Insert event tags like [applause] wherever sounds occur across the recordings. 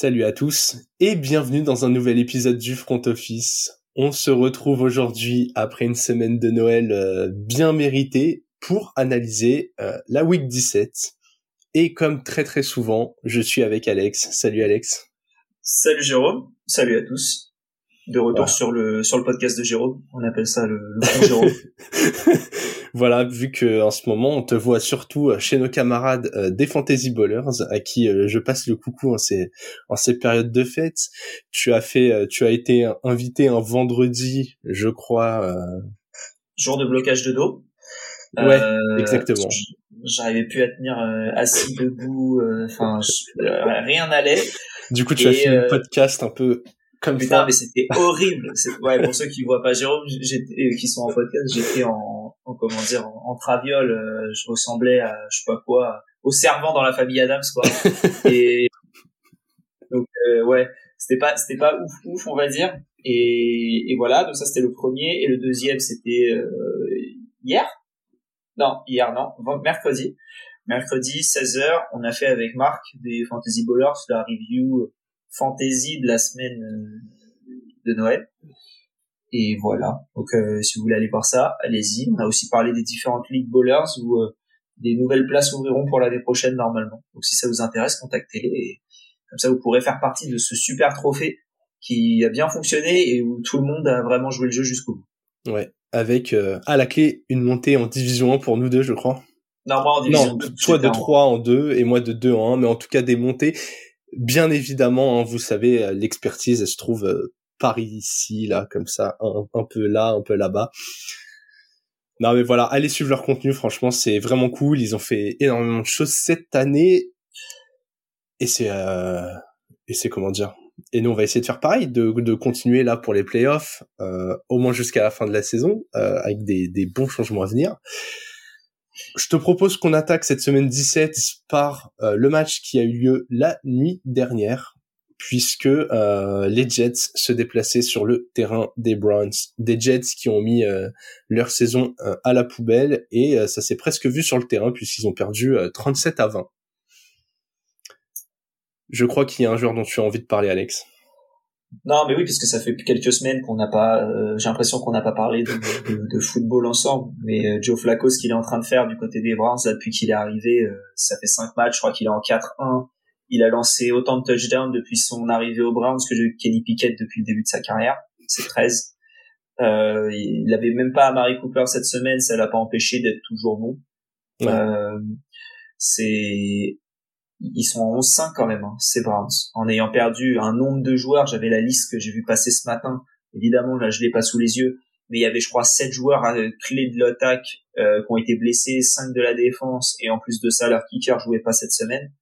Salut à tous et bienvenue dans un nouvel épisode du Front Office. On se retrouve aujourd'hui après une semaine de Noël euh, bien méritée pour analyser euh, la week 17. Et comme très très souvent, je suis avec Alex. Salut Alex. Salut Jérôme. Salut à tous. De retour sur le sur le podcast de Jérôme. On appelle ça le, le [laughs] Jérôme. [laughs] voilà, vu que en ce moment on te voit surtout euh, chez nos camarades euh, des Fantasy Ballers, à qui euh, je passe le coucou en ces en ces périodes de fête. Tu as fait, tu as été invité un vendredi, je crois. Jour de blocage de dos. Ouais, exactement. J'arrivais plus à tenir assis debout, enfin rien n'allait. Du coup, tu as fait un podcast un peu comme Putain, mais c'était horrible. Ouais, pour ceux qui voient pas Jérôme, qui sont en podcast, j'étais en, en, comment dire, en, traviole. Euh, je ressemblais à, je sais pas quoi, au servant dans la famille Adams, quoi. [laughs] et donc, euh, ouais, c'était pas, c'était pas ouf, ouf, on va dire. Et, et voilà, donc ça c'était le premier. Et le deuxième, c'était euh, hier? Non, hier, non, mercredi. Mercredi, 16h, on a fait avec Marc des Fantasy Ballers la review fantasy de la semaine euh, de Noël. Et voilà. Donc euh, si vous voulez aller voir ça, allez-y. On a aussi parlé des différentes League Bowlers où euh, des nouvelles places ouvriront pour l'année prochaine normalement. Donc si ça vous intéresse, contactez-les et comme ça vous pourrez faire partie de ce super trophée qui a bien fonctionné et où tout le monde a vraiment joué le jeu jusqu'au bout. Ouais, avec à la clé une montée en division 1 pour nous deux, je crois. Non, moi en division non, Toi de 3 en 2 et moi de 2 en 1, mais en tout cas des montées Bien évidemment, hein, vous savez, euh, l'expertise, se trouve euh, par ici, là, comme ça, un, peu là, un peu là-bas. Non mais voilà, allez suivre leur contenu, franchement, c'est vraiment cool. Ils ont fait énormément de choses cette année. Et c'est... Euh... Et c'est comment dire Et nous, on va essayer de faire pareil, de, de continuer là pour les playoffs, euh, au moins jusqu'à la fin de la saison, euh, avec des, des bons changements à venir je te propose qu'on attaque cette semaine 17 par euh, le match qui a eu lieu la nuit dernière, puisque euh, les Jets se déplaçaient sur le terrain des Browns. Des Jets qui ont mis euh, leur saison à la poubelle, et ça s'est presque vu sur le terrain, puisqu'ils ont perdu 37 à 20. Je crois qu'il y a un joueur dont tu as envie de parler, Alex. Non, mais oui, parce que ça fait quelques semaines qu'on n'a pas. Euh, j'ai l'impression qu'on n'a pas parlé de, de, de, football ensemble. Mais euh, Joe Flacco, ce qu'il est en train de faire du côté des Browns depuis qu'il est arrivé, euh, ça fait cinq matchs. Je crois qu'il est en 4-1. Il a lancé autant de touchdowns depuis son arrivée aux Browns que Kenny Pickett depuis le début de sa carrière. C'est 13. il avait même pas à Mary Cooper cette semaine. Ça l'a pas empêché d'être toujours bon. c'est ils sont en 11-5 quand même, hein, ces Browns. En ayant perdu un nombre de joueurs, j'avais la liste que j'ai vu passer ce matin. Évidemment, là, je l'ai pas sous les yeux, mais il y avait, je crois, 7 joueurs euh, clé de l'attaque euh, qui ont été blessés, 5 de la défense, et en plus de ça, leur kicker jouait pas cette semaine.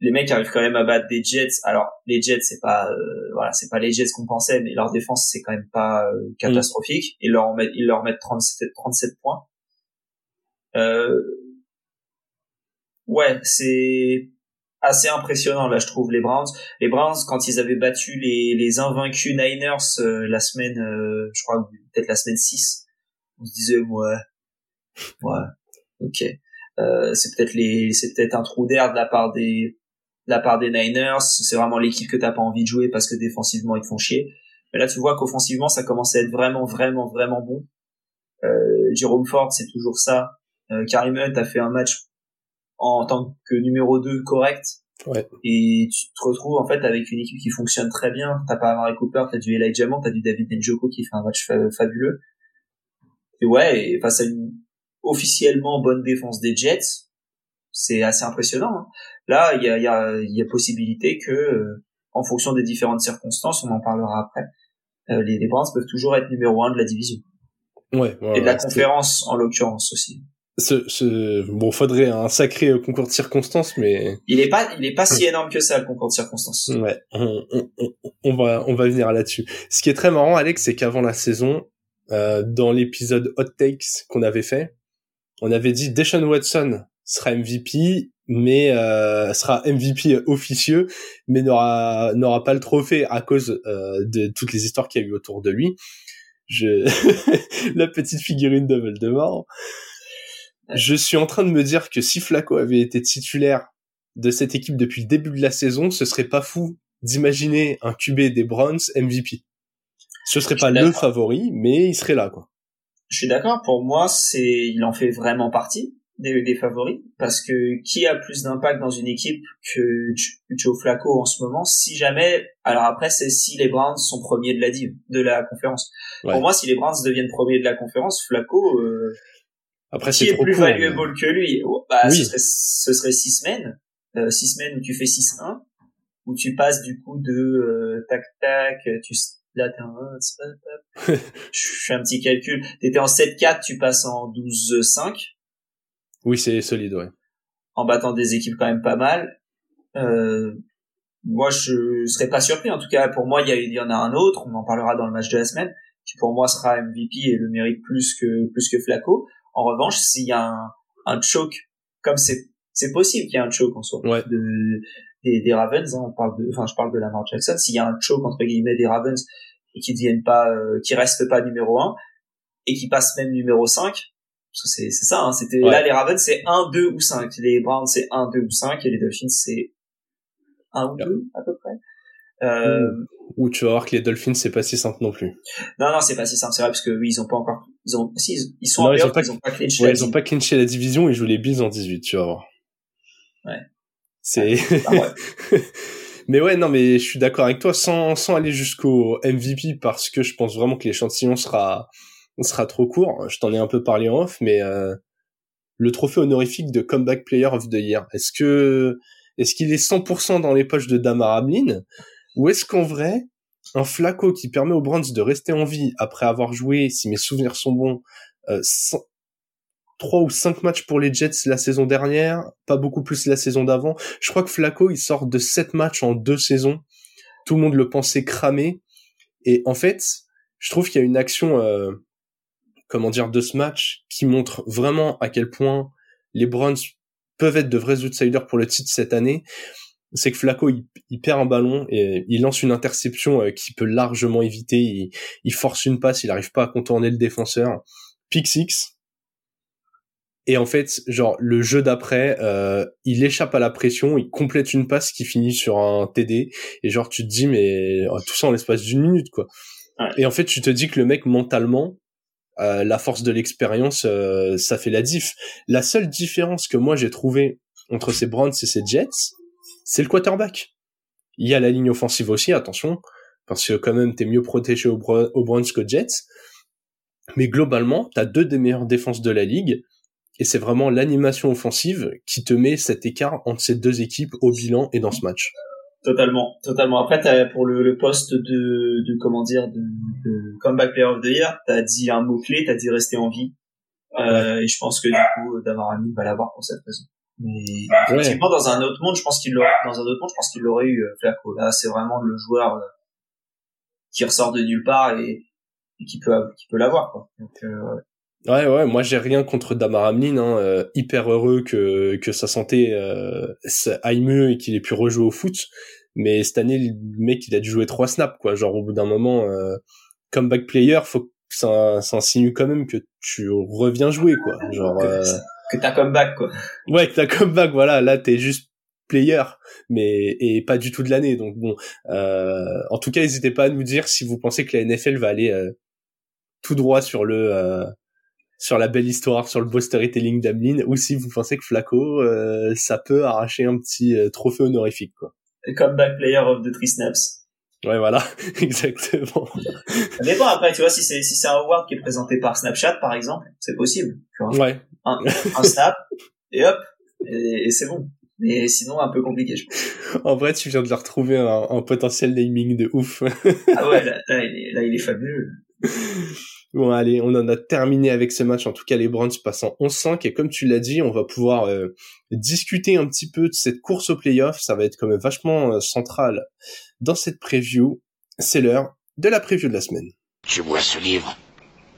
Les mecs arrivent quand même à battre des Jets. Alors, les Jets, c'est pas, euh, voilà, c'est pas les Jets qu'on pensait, mais leur défense, c'est quand même pas catastrophique. Ils leur mettent, ils leur mettent 37, 37 points. Euh, ouais, c'est assez impressionnant là, je trouve les Browns. Les Browns, quand ils avaient battu les, les invaincus Niners euh, la semaine, euh, je crois peut-être la semaine 6, on se disait ouais, ouais, ok. Euh, c'est peut-être les, c'est peut-être un trou d'air de la part des, de la part des Niners. C'est vraiment l'équipe que t'as pas envie de jouer parce que défensivement ils te font chier. Mais là, tu vois qu'offensivement, ça commence à être vraiment, vraiment, vraiment bon. Euh, Jerome Ford, c'est toujours ça. Euh, Karim Hunt a fait un match en tant que numéro 2 correct. Ouais. Et tu te retrouves en fait avec une équipe qui fonctionne très bien. T'as pas Amari Cooper, t'as du Elijah Moore, t'as du David Njoko qui fait un match fabuleux. Et ouais, et face à une officiellement bonne défense des Jets, c'est assez impressionnant. Hein. Là, il y a, y, a, y a possibilité que, euh, en fonction des différentes circonstances, on en parlera après, euh, les, les Browns peuvent toujours être numéro 1 de la division. Ouais, ouais et de la conférence en l'occurrence aussi ce, ce, bon, faudrait un sacré euh, concours de circonstances, mais il est pas, il est pas si énorme que ça le concours de circonstances. Ouais, on, on, on va, on va venir là-dessus. Ce qui est très marrant, Alex, c'est qu'avant la saison, euh, dans l'épisode Hot Takes qu'on avait fait, on avait dit Deshaun Watson sera MVP, mais euh, sera MVP officieux, mais n'aura n'aura pas le trophée à cause euh, de toutes les histoires qu'il y a eu autour de lui. Je [laughs] la petite figurine de Voldemort. Je suis en train de me dire que si Flaco avait été titulaire de cette équipe depuis le début de la saison, ce serait pas fou d'imaginer un QB des Browns MVP. Ce serait pas le favori, mais il serait là, quoi. Je suis d'accord. Pour moi, c'est, il en fait vraiment partie des, des favoris parce que qui a plus d'impact dans une équipe que Joe Flacco en ce moment Si jamais, alors après, c'est si les Browns sont premiers de la div, de la conférence. Pour moi, si les Browns deviennent premiers de la conférence, Flacco. Euh, après, qui est, plus valuable que lui? Bah, ce, serait, ce serait six semaines, euh, six semaines où tu fais 6-1, où tu passes du coup de euh, tac tac, tu là t'es en [laughs] je fais un petit calcul, t'étais en 7-4, tu passes en 12-5. Oui, c'est solide, ouais. En battant des équipes quand même pas mal. Euh, moi, je serais pas surpris. En tout cas, pour moi, il y, il y en a un autre. On en parlera dans le match de la semaine, qui pour moi sera MVP et le mérite plus que plus que Flacco. En revanche, s'il y a un, un choke, comme c'est c'est possible qu'il y ait un choke en soi de, des, des Ravens. Hein, on parle de, enfin, je parle de Lamar Jackson. S'il y a un choke entre guillemets des Ravens et qui deviennent pas, euh, qui restent pas numéro 1 et qui passent même numéro 5, parce que c'est c'est ça. Hein, c'était là les Ravens c'est 1, 2 ou 5. Les Browns c'est 1, 2 ou 5 et les Dolphins c'est 1 ou 2 à peu près. Euh, ou tu vas voir que les Dolphins c'est pas si simple non plus. Non non c'est pas si simple c'est vrai parce que oui ils ont pas encore ils ont si ils, sont en ils, ont pas, ils ont pas clinché ouais, ils ont pas clinché la division ils jouent les Bills en 18 tu vas voir. Ouais. C'est [laughs] Mais ouais non mais je suis d'accord avec toi sans sans aller jusqu'au MVP parce que je pense vraiment que l'échantillon sera sera trop court. Je t'en ai un peu parlé en off mais euh, le trophée honorifique de comeback player of the year est-ce que est-ce qu'il est 100% dans les poches de Damar Hamlin? Ou est-ce qu'en vrai, un Flaco qui permet aux Browns de rester en vie après avoir joué, si mes souvenirs sont bons, euh, 3 ou 5 matchs pour les Jets la saison dernière, pas beaucoup plus la saison d'avant. Je crois que Flaco, il sort de 7 matchs en 2 saisons. Tout le monde le pensait cramé. Et en fait, je trouve qu'il y a une action, euh, comment dire, de ce match qui montre vraiment à quel point les Browns peuvent être de vrais outsiders pour le titre cette année c'est que Flaco il, perd un ballon et il lance une interception euh, qui peut largement éviter. Il, force une passe, il arrive pas à contourner le défenseur. Pick six. Et en fait, genre le jeu d'après, euh, il échappe à la pression, il complète une passe qui finit sur un TD. Et genre tu te dis mais oh, tout ça en l'espace d'une minute quoi. Et en fait tu te dis que le mec mentalement, euh, la force de l'expérience, ça fait la diff. La seule différence que moi j'ai trouvé entre ces Browns et ces Jets, c'est le quarterback. Il y a la ligne offensive aussi, attention, parce que quand même t'es mieux protégé au, au Browns qu'aux Jets. Mais globalement, t'as deux des meilleures défenses de la ligue, et c'est vraiment l'animation offensive qui te met cet écart entre ces deux équipes au bilan et dans ce match. Totalement, totalement. Après, t'as, pour le, le poste de, de, comment dire, de, de comeback player of the year, t'as dit un mot clé, t'as dit rester en vie. Euh, et je pense que du coup, Damar va l'avoir pour cette raison. Mais effectivement, dans un autre monde, je pense qu'il l'aurait, dans un autre monde, je pense qu'il l'aurait eu, euh, Flacco. Là, c'est vraiment le joueur euh, qui ressort de nulle part et, qui peut, qui peut l'avoir, quoi. Donc, euh, Ouais, ouais, moi j'ai rien contre Damar Hamlin, hein, hyper heureux que, que sa santé euh, aille mieux et qu'il ait pu rejouer au foot. Mais cette année, le mec, il a dû jouer trois snaps, quoi. Genre au bout d'un moment, euh, comeback player, faut ça, ça insinue quand même que tu reviens jouer, quoi. Genre, que t'as comeback quoi. Ouais, que t'as comeback, voilà. Là, t'es juste player, mais et pas du tout de l'année. Donc bon, euh, en tout cas, n'hésitez pas à nous dire si vous pensez que la NFL va aller euh, tout droit sur le euh, sur la belle histoire, sur le beau storytelling d'Ameline, ou si vous pensez que Flaco, ça peut arracher un petit trophée honorifique quoi. comeback player of the three snaps. Ouais, voilà, [laughs] exactement. Ça dépend après, tu vois, si c'est si c'est un award qui est présenté par Snapchat, par exemple, c'est possible. Tu vois. Ouais. Un, un snap et hop, et, c'est bon. Mais sinon, un peu compliqué, je pense. En vrai, tu viens de leur retrouver un, un potentiel naming de ouf. ah ouais, là, là, il est, là, il est fabuleux. [laughs] Bon, allez, on en a terminé avec ce match. En tout cas, les Browns passent en 11-5. Et comme tu l'as dit, on va pouvoir euh, discuter un petit peu de cette course au playoff. Ça va être quand même vachement euh, central dans cette preview. C'est l'heure de la preview de la semaine. Tu vois ce livre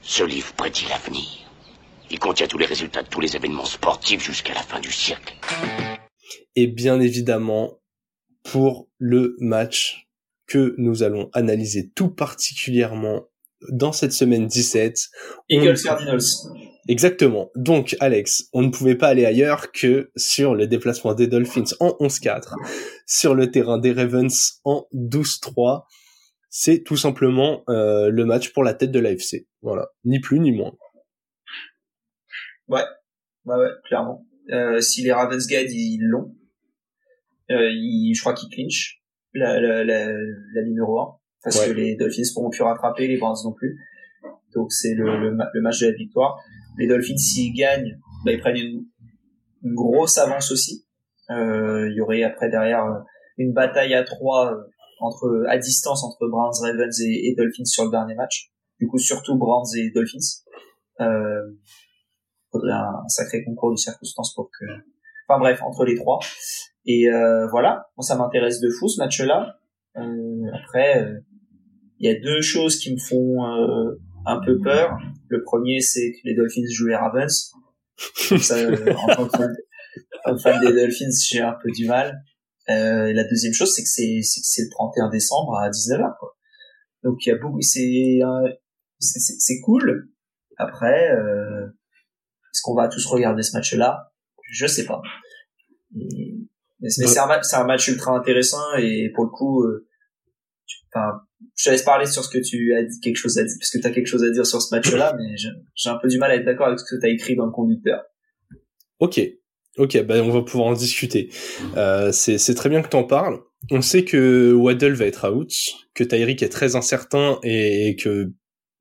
Ce livre prédit l'avenir. Il contient tous les résultats de tous les événements sportifs jusqu'à la fin du siècle. Et bien évidemment, pour le match que nous allons analyser tout particulièrement dans cette semaine 17. Eagles Cardinals. Exactement. Donc, Alex, on ne pouvait pas aller ailleurs que sur le déplacement des Dolphins en 11-4, sur le terrain des Ravens en 12-3. C'est tout simplement euh, le match pour la tête de l'AFC. Voilà, ni plus ni moins. Ouais, ouais, ouais, clairement. Euh, si les Ravens gagnent, ils l'ont. Euh, je crois qu'ils clinch la, la, la, la numéro 1 parce que les Dolphins pourront plus rattraper, les Browns non plus. Donc c'est le, le, le, match de la victoire. Les Dolphins, s'ils gagnent, bah, ils prennent une, une, grosse avance aussi. Euh, il y aurait après derrière euh, une bataille à trois euh, entre à distance entre Browns, Ravens et, et, Dolphins sur le dernier match. Du coup, surtout Browns et Dolphins. Euh, faudrait un, sacré concours de circonstances pour que. Enfin bref, entre les trois. Et euh, voilà, moi ça m'intéresse de fou ce match-là. Euh, après, il y a deux choses qui me font euh, un peu peur. Le premier, c'est que les Dolphins jouent les Ravens. ça, euh, [laughs] en tant que fan des Dolphins, j'ai un peu du mal. Euh, la deuxième chose, c'est que c'est c'est le 31 décembre à 19h. Quoi. Donc il y a beaucoup, c'est c'est cool. Après, euh, est-ce qu'on va tous regarder ce match-là? Je sais pas. mais c'est un, match ultra intéressant et pour le coup, euh, enfin, je te laisse parler sur ce que tu as dit, quelque chose à dire, parce que tu as quelque chose à dire sur ce match-là, mais j'ai un peu du mal à être d'accord avec ce que tu as écrit dans le conducteur. Ok, ok, ben on va pouvoir en discuter. Euh, c'est très bien que tu en parles. On sait que Waddle va être out, que Tyreek est très incertain et que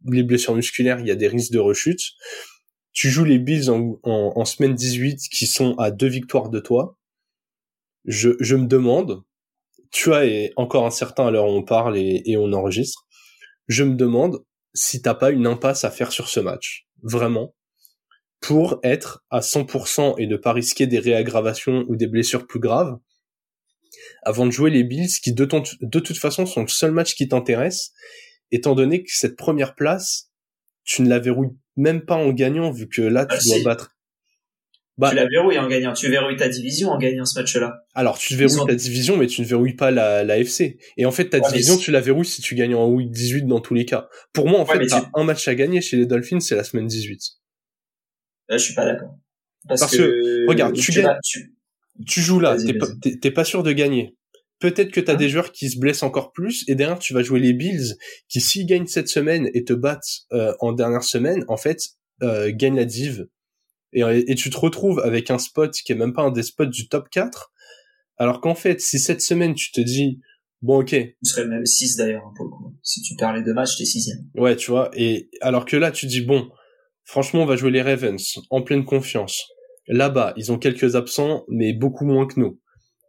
les blessures musculaires, il y a des risques de rechute. Tu joues les Bills en, en, en semaine 18 qui sont à deux victoires de toi. Je, me demande, tu vois, est encore incertain à l'heure où on parle et, on enregistre. Je me demande si t'as pas une impasse à faire sur ce match. Vraiment. Pour être à 100% et ne pas risquer des réaggravations ou des blessures plus graves. Avant de jouer les Bills, qui de, de toute façon sont le seul match qui t'intéresse, étant donné que cette première place, tu ne la verrouilles même pas en gagnant, vu que là, tu ah, dois battre bah, tu la verrouilles en gagnant. Tu verrouilles ta division en gagnant ce match-là. Alors, tu verrouilles ta division, mais tu ne verrouilles pas la, la FC. Et en fait, ta division, tu la verrouilles si tu gagnes en week 18 dans tous les cas. Pour moi, en fait, t'as un match à gagner chez les Dolphins, c'est la semaine 18. Là, je suis pas d'accord. Parce, que, regarde, tu, gagnes, tu... joues là, t'es pas, sûr de gagner. Peut-être que t'as as hein des joueurs qui se blessent encore plus, et derrière, tu vas jouer les Bills, qui s'ils gagnent cette semaine et te battent euh, en dernière semaine, en fait, euh, gagnent la div et, tu te retrouves avec un spot qui est même pas un des spots du top 4, alors qu'en fait, si cette semaine tu te dis, bon ok... Tu serais même 6 d'ailleurs, hein, pour le coup. Si tu perds les deux matchs, t'es sixième. Ouais, tu vois, et alors que là, tu dis, bon, franchement, on va jouer les Ravens, en pleine confiance. Là-bas, ils ont quelques absents, mais beaucoup moins que nous.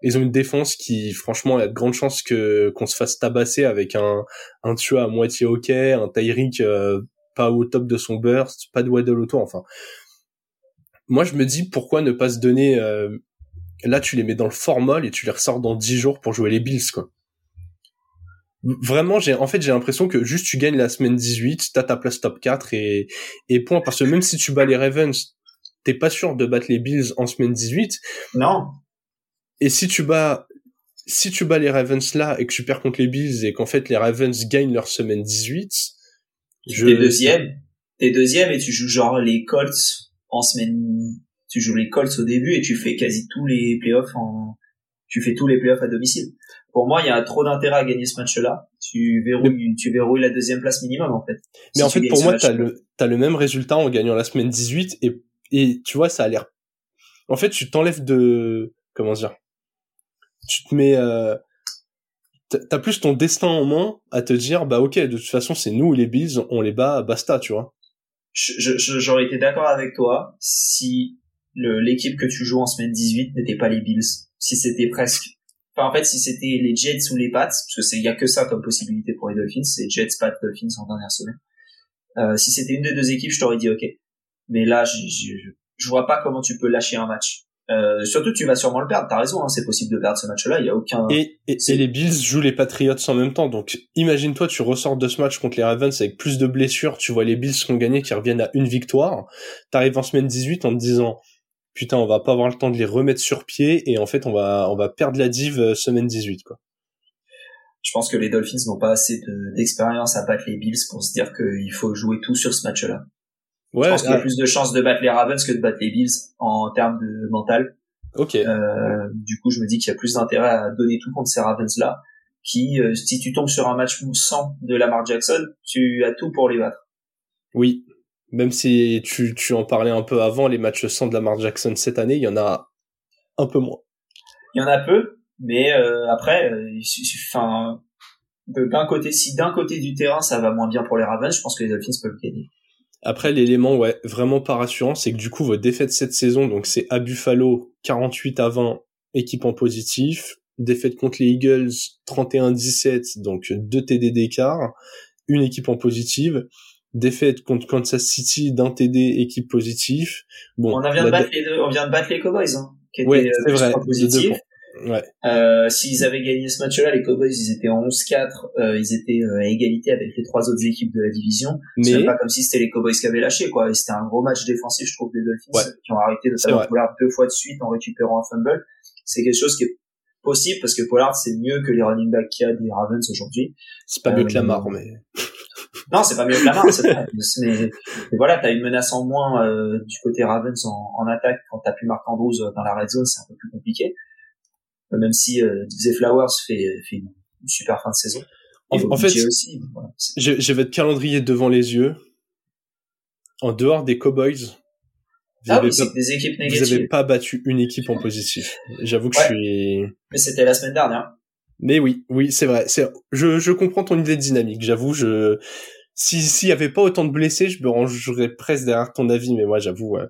Ils ont une défense qui, franchement, il y a de grandes chances que qu'on se fasse tabasser avec un un tueur à moitié ok, un Tyreek euh, pas au top de son burst, pas de Waddle autour, enfin moi je me dis pourquoi ne pas se donner euh, là tu les mets dans le formol et tu les ressors dans 10 jours pour jouer les Bills quoi. Vraiment, j'ai en fait j'ai l'impression que juste tu gagnes la semaine 18, t'as ta place top 4 et et point parce que même si tu bats les Ravens, t'es pas sûr de battre les Bills en semaine 18. Non. Et si tu bats si tu bats les Ravens là et que tu perds contre les Bills et qu'en fait les Ravens gagnent leur semaine 18, je... t'es deuxième, t'es deuxième et tu joues genre les Colts en semaine, tu joues les Colts au début et tu fais quasi tous les playoffs en, tu fais tous les playoffs à domicile. Pour moi, il y a trop d'intérêt à gagner ce match-là. Tu verrouilles, tu verrouilles la deuxième place minimum, en fait. Mais en fait, pour moi, t'as le, t'as le même résultat en gagnant la semaine 18 et, et tu vois, ça a l'air, en fait, tu t'enlèves de, comment dire, tu te mets, euh, t'as plus ton destin en main à te dire, bah, ok, de toute façon, c'est nous, les Bills, on les bat, basta, tu vois j'aurais été d'accord avec toi si l'équipe que tu joues en semaine 18 n'était pas les Bills. Si c'était presque, enfin, en fait, si c'était les Jets ou les Pats, parce que c'est, il y a que ça comme possibilité pour les Dolphins, c'est Jets, Pats, Dolphins en dernière semaine. Euh, si c'était une des deux équipes, je t'aurais dit ok. Mais là, je, je, je vois pas comment tu peux lâcher un match. Euh, surtout, tu vas sûrement le perdre. T'as raison, hein, c'est possible de perdre ce match-là. Il y a aucun. Et, et, les Bills jouent les Patriots en même temps. Donc, imagine-toi, tu ressors de ce match contre les Ravens avec plus de blessures. Tu vois les Bills qui ont gagné, qui reviennent à une victoire. T'arrives en semaine 18 en te disant, putain, on va pas avoir le temps de les remettre sur pied et en fait, on va, on va perdre la div euh, semaine 18, quoi. Je pense que les Dolphins n'ont pas assez d'expérience à battre les Bills pour se dire qu'il faut jouer tout sur ce match-là. Ouais, je pense qu'il y a plus de chances de battre les Ravens que de battre les Bills en termes de mental. Ok. Euh, du coup, je me dis qu'il y a plus d'intérêt à donner tout contre ces Ravens-là, qui, euh, si tu tombes sur un match sans de Lamar Jackson, tu as tout pour les battre. Oui. Même si tu, tu en parlais un peu avant, les matchs sans de Lamar Jackson cette année, il y en a un peu moins. Il y en a peu, mais euh, après, euh, enfin, d'un côté, si d'un côté du terrain ça va moins bien pour les Ravens, je pense que les Dolphins peuvent gagner. Après, l'élément, ouais, vraiment pas rassurant, c'est que du coup, votre défaite cette saison, donc c'est à Buffalo, 48 à 20, équipe en positif. Défaite contre les Eagles, 31-17, donc 2 TD d'écart. Une équipe en positive. Défaite contre Kansas City d'un TD, équipe positive. Bon. On vient de battre les deux, on vient de battre les Cowboys, hein, qui étaient euh, vrai, positifs. Ouais. Euh, s'ils avaient gagné ce match-là, les Cowboys, ils étaient en 11-4, euh, ils étaient euh, à égalité avec les trois autres équipes de la division. Mais c'est pas comme si c'était les Cowboys qui avaient lâché, quoi. C'était un gros match défensif, je trouve, des Dolphins, qui ont arrêté de faire Pollard deux fois de suite en récupérant un fumble. C'est quelque chose qui est possible parce que Pollard, c'est mieux que les running backs qu'il y a des Ravens aujourd'hui. C'est pas mieux que Lamar, mais... [laughs] non, c'est pas mieux que Lamar, c'est vrai. Mais, mais, voilà, t'as une menace en moins du côté Ravens en, en attaque quand t'as plus Marc Andrews dans la red zone, c'est un peu plus compliqué même si euh, Flowers fait, fait une, super fin de saison. En, fait, aussi, j'ai votre calendrier devant les yeux. En dehors des Cowboys, vous ah oui, pas, des équipes négatives. Vous avez pas battu une équipe en positif. J'avoue que je suis. Mais c'était la semaine dernière. Mais oui, oui, c'est vrai. C'est, je, je comprends ton idée de dynamique. J'avoue, je, si, s'il y avait pas autant de blessés, je me rangerais presque derrière ton avis. Mais moi, j'avoue, ouais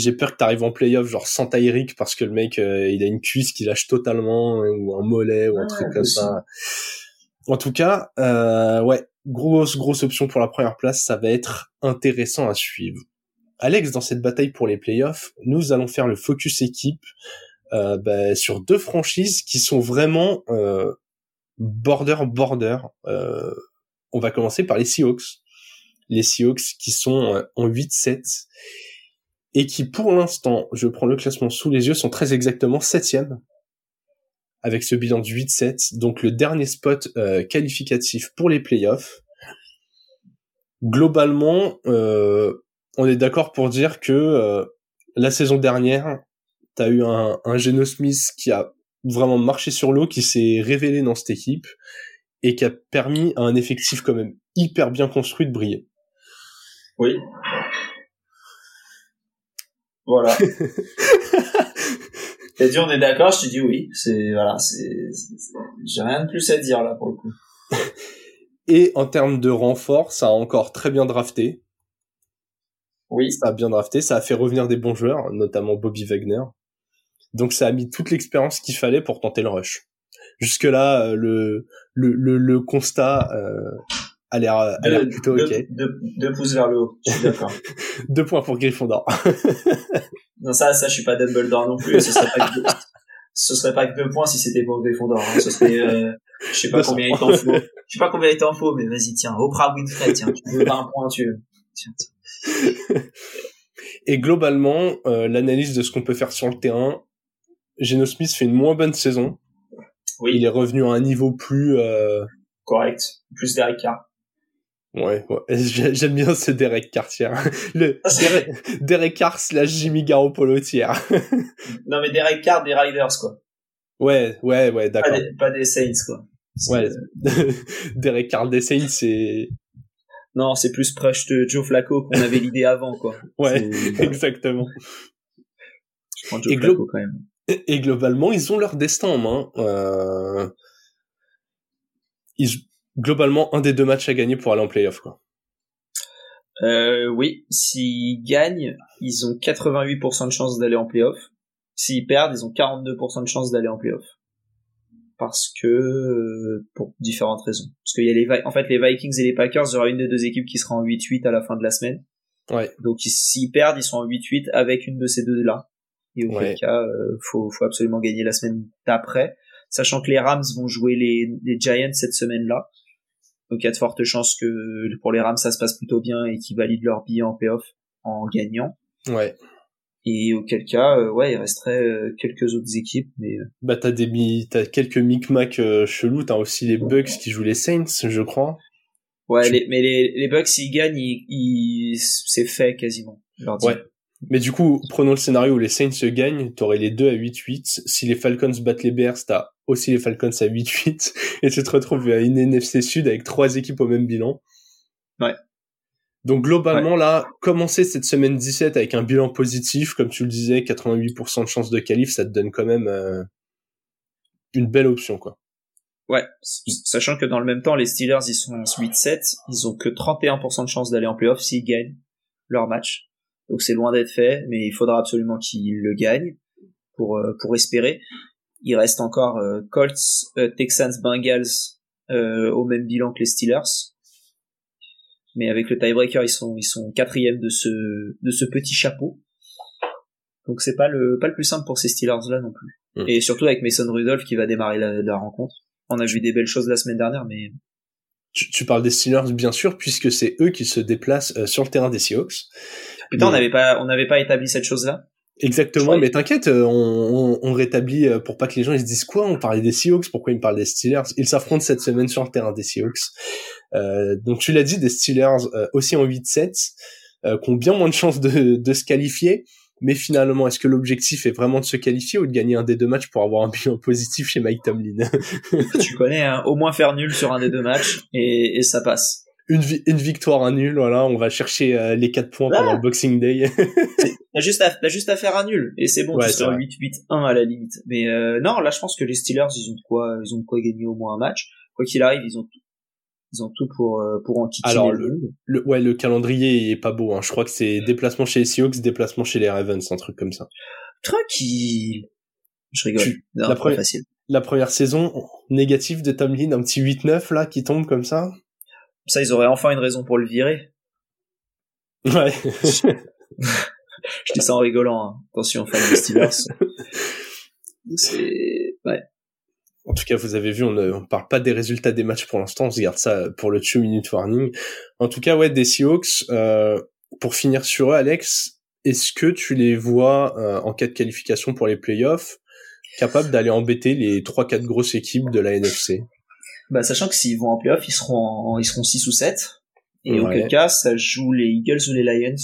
j'ai peur que t'arrives en playoff genre sans Tyreek parce que le mec euh, il a une cuisse qui lâche totalement ou un mollet ou un truc comme ça. En tout cas, euh, ouais, grosse grosse option pour la première place, ça va être intéressant à suivre. Alex, dans cette bataille pour les playoffs, nous allons faire le focus équipe euh, bah, sur deux franchises qui sont vraiment border border. On va commencer par les Seahawks. Les Seahawks qui sont en 8-7 et qui pour l'instant, je prends le classement sous les yeux, sont très exactement septième avec ce bilan du 8-7, donc le dernier spot euh, qualificatif pour les playoffs. Globalement, euh, on est d'accord pour dire que euh, la saison dernière, t'as eu un, un Geno Smith qui a vraiment marché sur l'eau, qui s'est révélé dans cette équipe et qui a permis à un effectif quand même hyper bien construit de briller. Oui, voilà. [laughs] T'as dit on est d'accord, je te dis oui. C'est voilà, c'est j'ai rien de plus à dire là pour le coup. [laughs] Et en termes de renfort, ça a encore très bien drafté. Oui. Ça a bien drafté, ça a fait revenir des bons joueurs, notamment Bobby Wagner. Donc ça a mis toute l'expérience qu'il fallait pour tenter le rush. Jusque là, euh, le le le, le constat euh, a l'air plutôt ok. Deux, pouces vers le haut, je suis d'accord. [laughs] deux points pour Gryffondor. [laughs] non, ça, ça, je suis pas Dumbledore non plus. Ce serait pas que deux, [laughs] ce serait pas que deux points si c'était pour Gryffondor. Hein. Ce serait, euh, je sais pas combien il t'en faut. Je sais pas combien il t'en faut, mais vas-y, tiens. Oprah Winfrey, tiens. Tu veux un point, tu veux. Tiens, tiens. Et globalement, euh, l'analyse de ce qu'on peut faire sur le terrain, Geno Smith fait une moins bonne saison. Oui. Il est revenu à un niveau plus euh... correct, plus Derek Carr. Ouais, ouais. j'aime bien ce Derek Cartier. [laughs] Le Derek, [laughs] Derek Carr slash Jimmy Garoppolo tiers. [laughs] non mais Derek Carr des Riders quoi. Ouais, ouais, ouais, d'accord. Pas, des Saints quoi. Ouais. Derek Carr des Saints c'est Non, c'est plus proche de Joe Flacco qu'on avait l'idée avant quoi. Ouais, exactement. Je prends Joe Flacco quand même. Et globalement, ils ont leur destin en main. Euh... Ils globalement un des deux matchs à gagner pour aller en playoff, quoi. Euh, oui, s'ils gagnent, ils ont 88% de chances d'aller en playoff. S'ils perdent, ils ont 42% de chances d'aller en playoff. Parce que euh, pour différentes raisons. Parce qu'il y a les en fait les Vikings et les Packers, il y aura une des deux équipes qui sera en 8-8 à la fin de la semaine. Ouais. Donc s'ils perdent, ils sont en 8-8 avec une de ces deux là. Et au cas, euh, faut, faut absolument gagner la semaine d'après, sachant que les Rams vont jouer les, les Giants cette semaine-là. Donc il y a de fortes chances que pour les Rams ça se passe plutôt bien et qu'ils valident leur billet en payoff en gagnant. Ouais. Et auquel cas, euh, ouais, il resterait euh, quelques autres équipes, mais euh, Bah t'as des mi- t'as quelques micmacs euh, chelous, t'as aussi les Bucks qui jouent les Saints, je crois. ouais, les, mais les, les Bucks s'ils gagnent, ils, ils- c'est fait quasiment. Ouais. Mais du coup, prenons le scénario où les Saints se gagnent, t'aurais les deux à 8-8. Si les Falcons battent les Bears, t'as aussi les Falcons à 8-8. [laughs] Et tu te retrouves à une NFC Sud avec trois équipes au même bilan. Ouais. Donc globalement, là, commencer cette semaine 17 avec un bilan positif, comme tu le disais, 88% de chance de qualif, ça te donne quand même euh, une belle option, quoi. Ouais, sachant que dans le même temps, les Steelers, ils sont 8-7, ils ont que 31% de chance d'aller en playoff s'ils gagnent leur match. Donc c'est loin d'être fait, mais il faudra absolument qu'ils le gagnent pour euh, pour espérer. Il reste encore euh, Colts, euh, Texans, Bengals euh, au même bilan que les Steelers. Mais avec le tiebreaker, ils sont ils sont quatrième de ce de ce petit chapeau. Donc c'est pas le pas le plus simple pour ces Steelers là non plus. Mm. Et surtout avec Mason Rudolph qui va démarrer la, la rencontre. On a vu des belles choses la semaine dernière, mais Tu, tu parles des Steelers, bien sûr, puisque c'est eux qui se déplacent euh, sur le terrain des Seahawks. putain, on n'avait pas on n'avait pas établi cette chose là. Exactement, mais t'inquiète, euh, on, on, on rétablit euh, pour pas que les gens ils se disent quoi, on parlait des Seahawks, pourquoi ils me parlent des Steelers? Ils s'affrontent cette semaine sur le terrain des Seahawks. Euh, donc tu l'as dit, des Steelers euh, aussi en 8-7, euh, qui ont bien moins de chances de, de se qualifier, mais finalement, est-ce que l'objectif est vraiment de se qualifier ou de gagner un des deux matchs pour avoir un bilan positif chez Mike Tomlin? Tu connais, hein, au moins faire nul sur un des deux matchs et, et ça passe. Une, vi- une victoire, un nul, voilà, on va chercher euh, les quatre points pendant Ah. le Boxing Day. [laughs] T'as juste à, juste à faire un nul et c'est bon, Ouais, tu seras vrai. 8-8-1 à la limite. Mais euh, non, là je pense que les Steelers ils ont de quoi, ils ont de quoi gagner au moins un match. Quoi qu'il arrive, ils ont tout, ils ont tout pour euh, pour en Alors, le le- monde. Le, ouais, le calendrier est pas beau, hein. je crois que c'est déplacement chez les Seahawks, déplacement chez les Ravens, un truc comme ça. Tranquille. Je rigole. Tu- Non, la première- facile. la première saison négative de Tomlin, un petit 8-9 là qui tombe comme ça. Ça, ils auraient enfin une raison pour le virer. Ouais. [laughs] Je dis ça en rigolant. Hein. Attention, fan des Steelers. [laughs] C'est ouais. en tout cas, vous avez vu, on ne on parle pas des résultats des matchs pour l'instant, on se garde ça pour le 2 minute warning. En tout cas, ouais, des Seahawks, euh, pour finir sur eux, Alex, est-ce que tu les vois euh, en cas de qualification pour les playoffs capables d'aller embêter les 3-4 grosses équipes de la NFC Bah, sachant que s'ils vont en playoff, ils seront en, ils seront 6 ou 7. Et Ouais. auquel cas, ça joue les Eagles ou les Lions.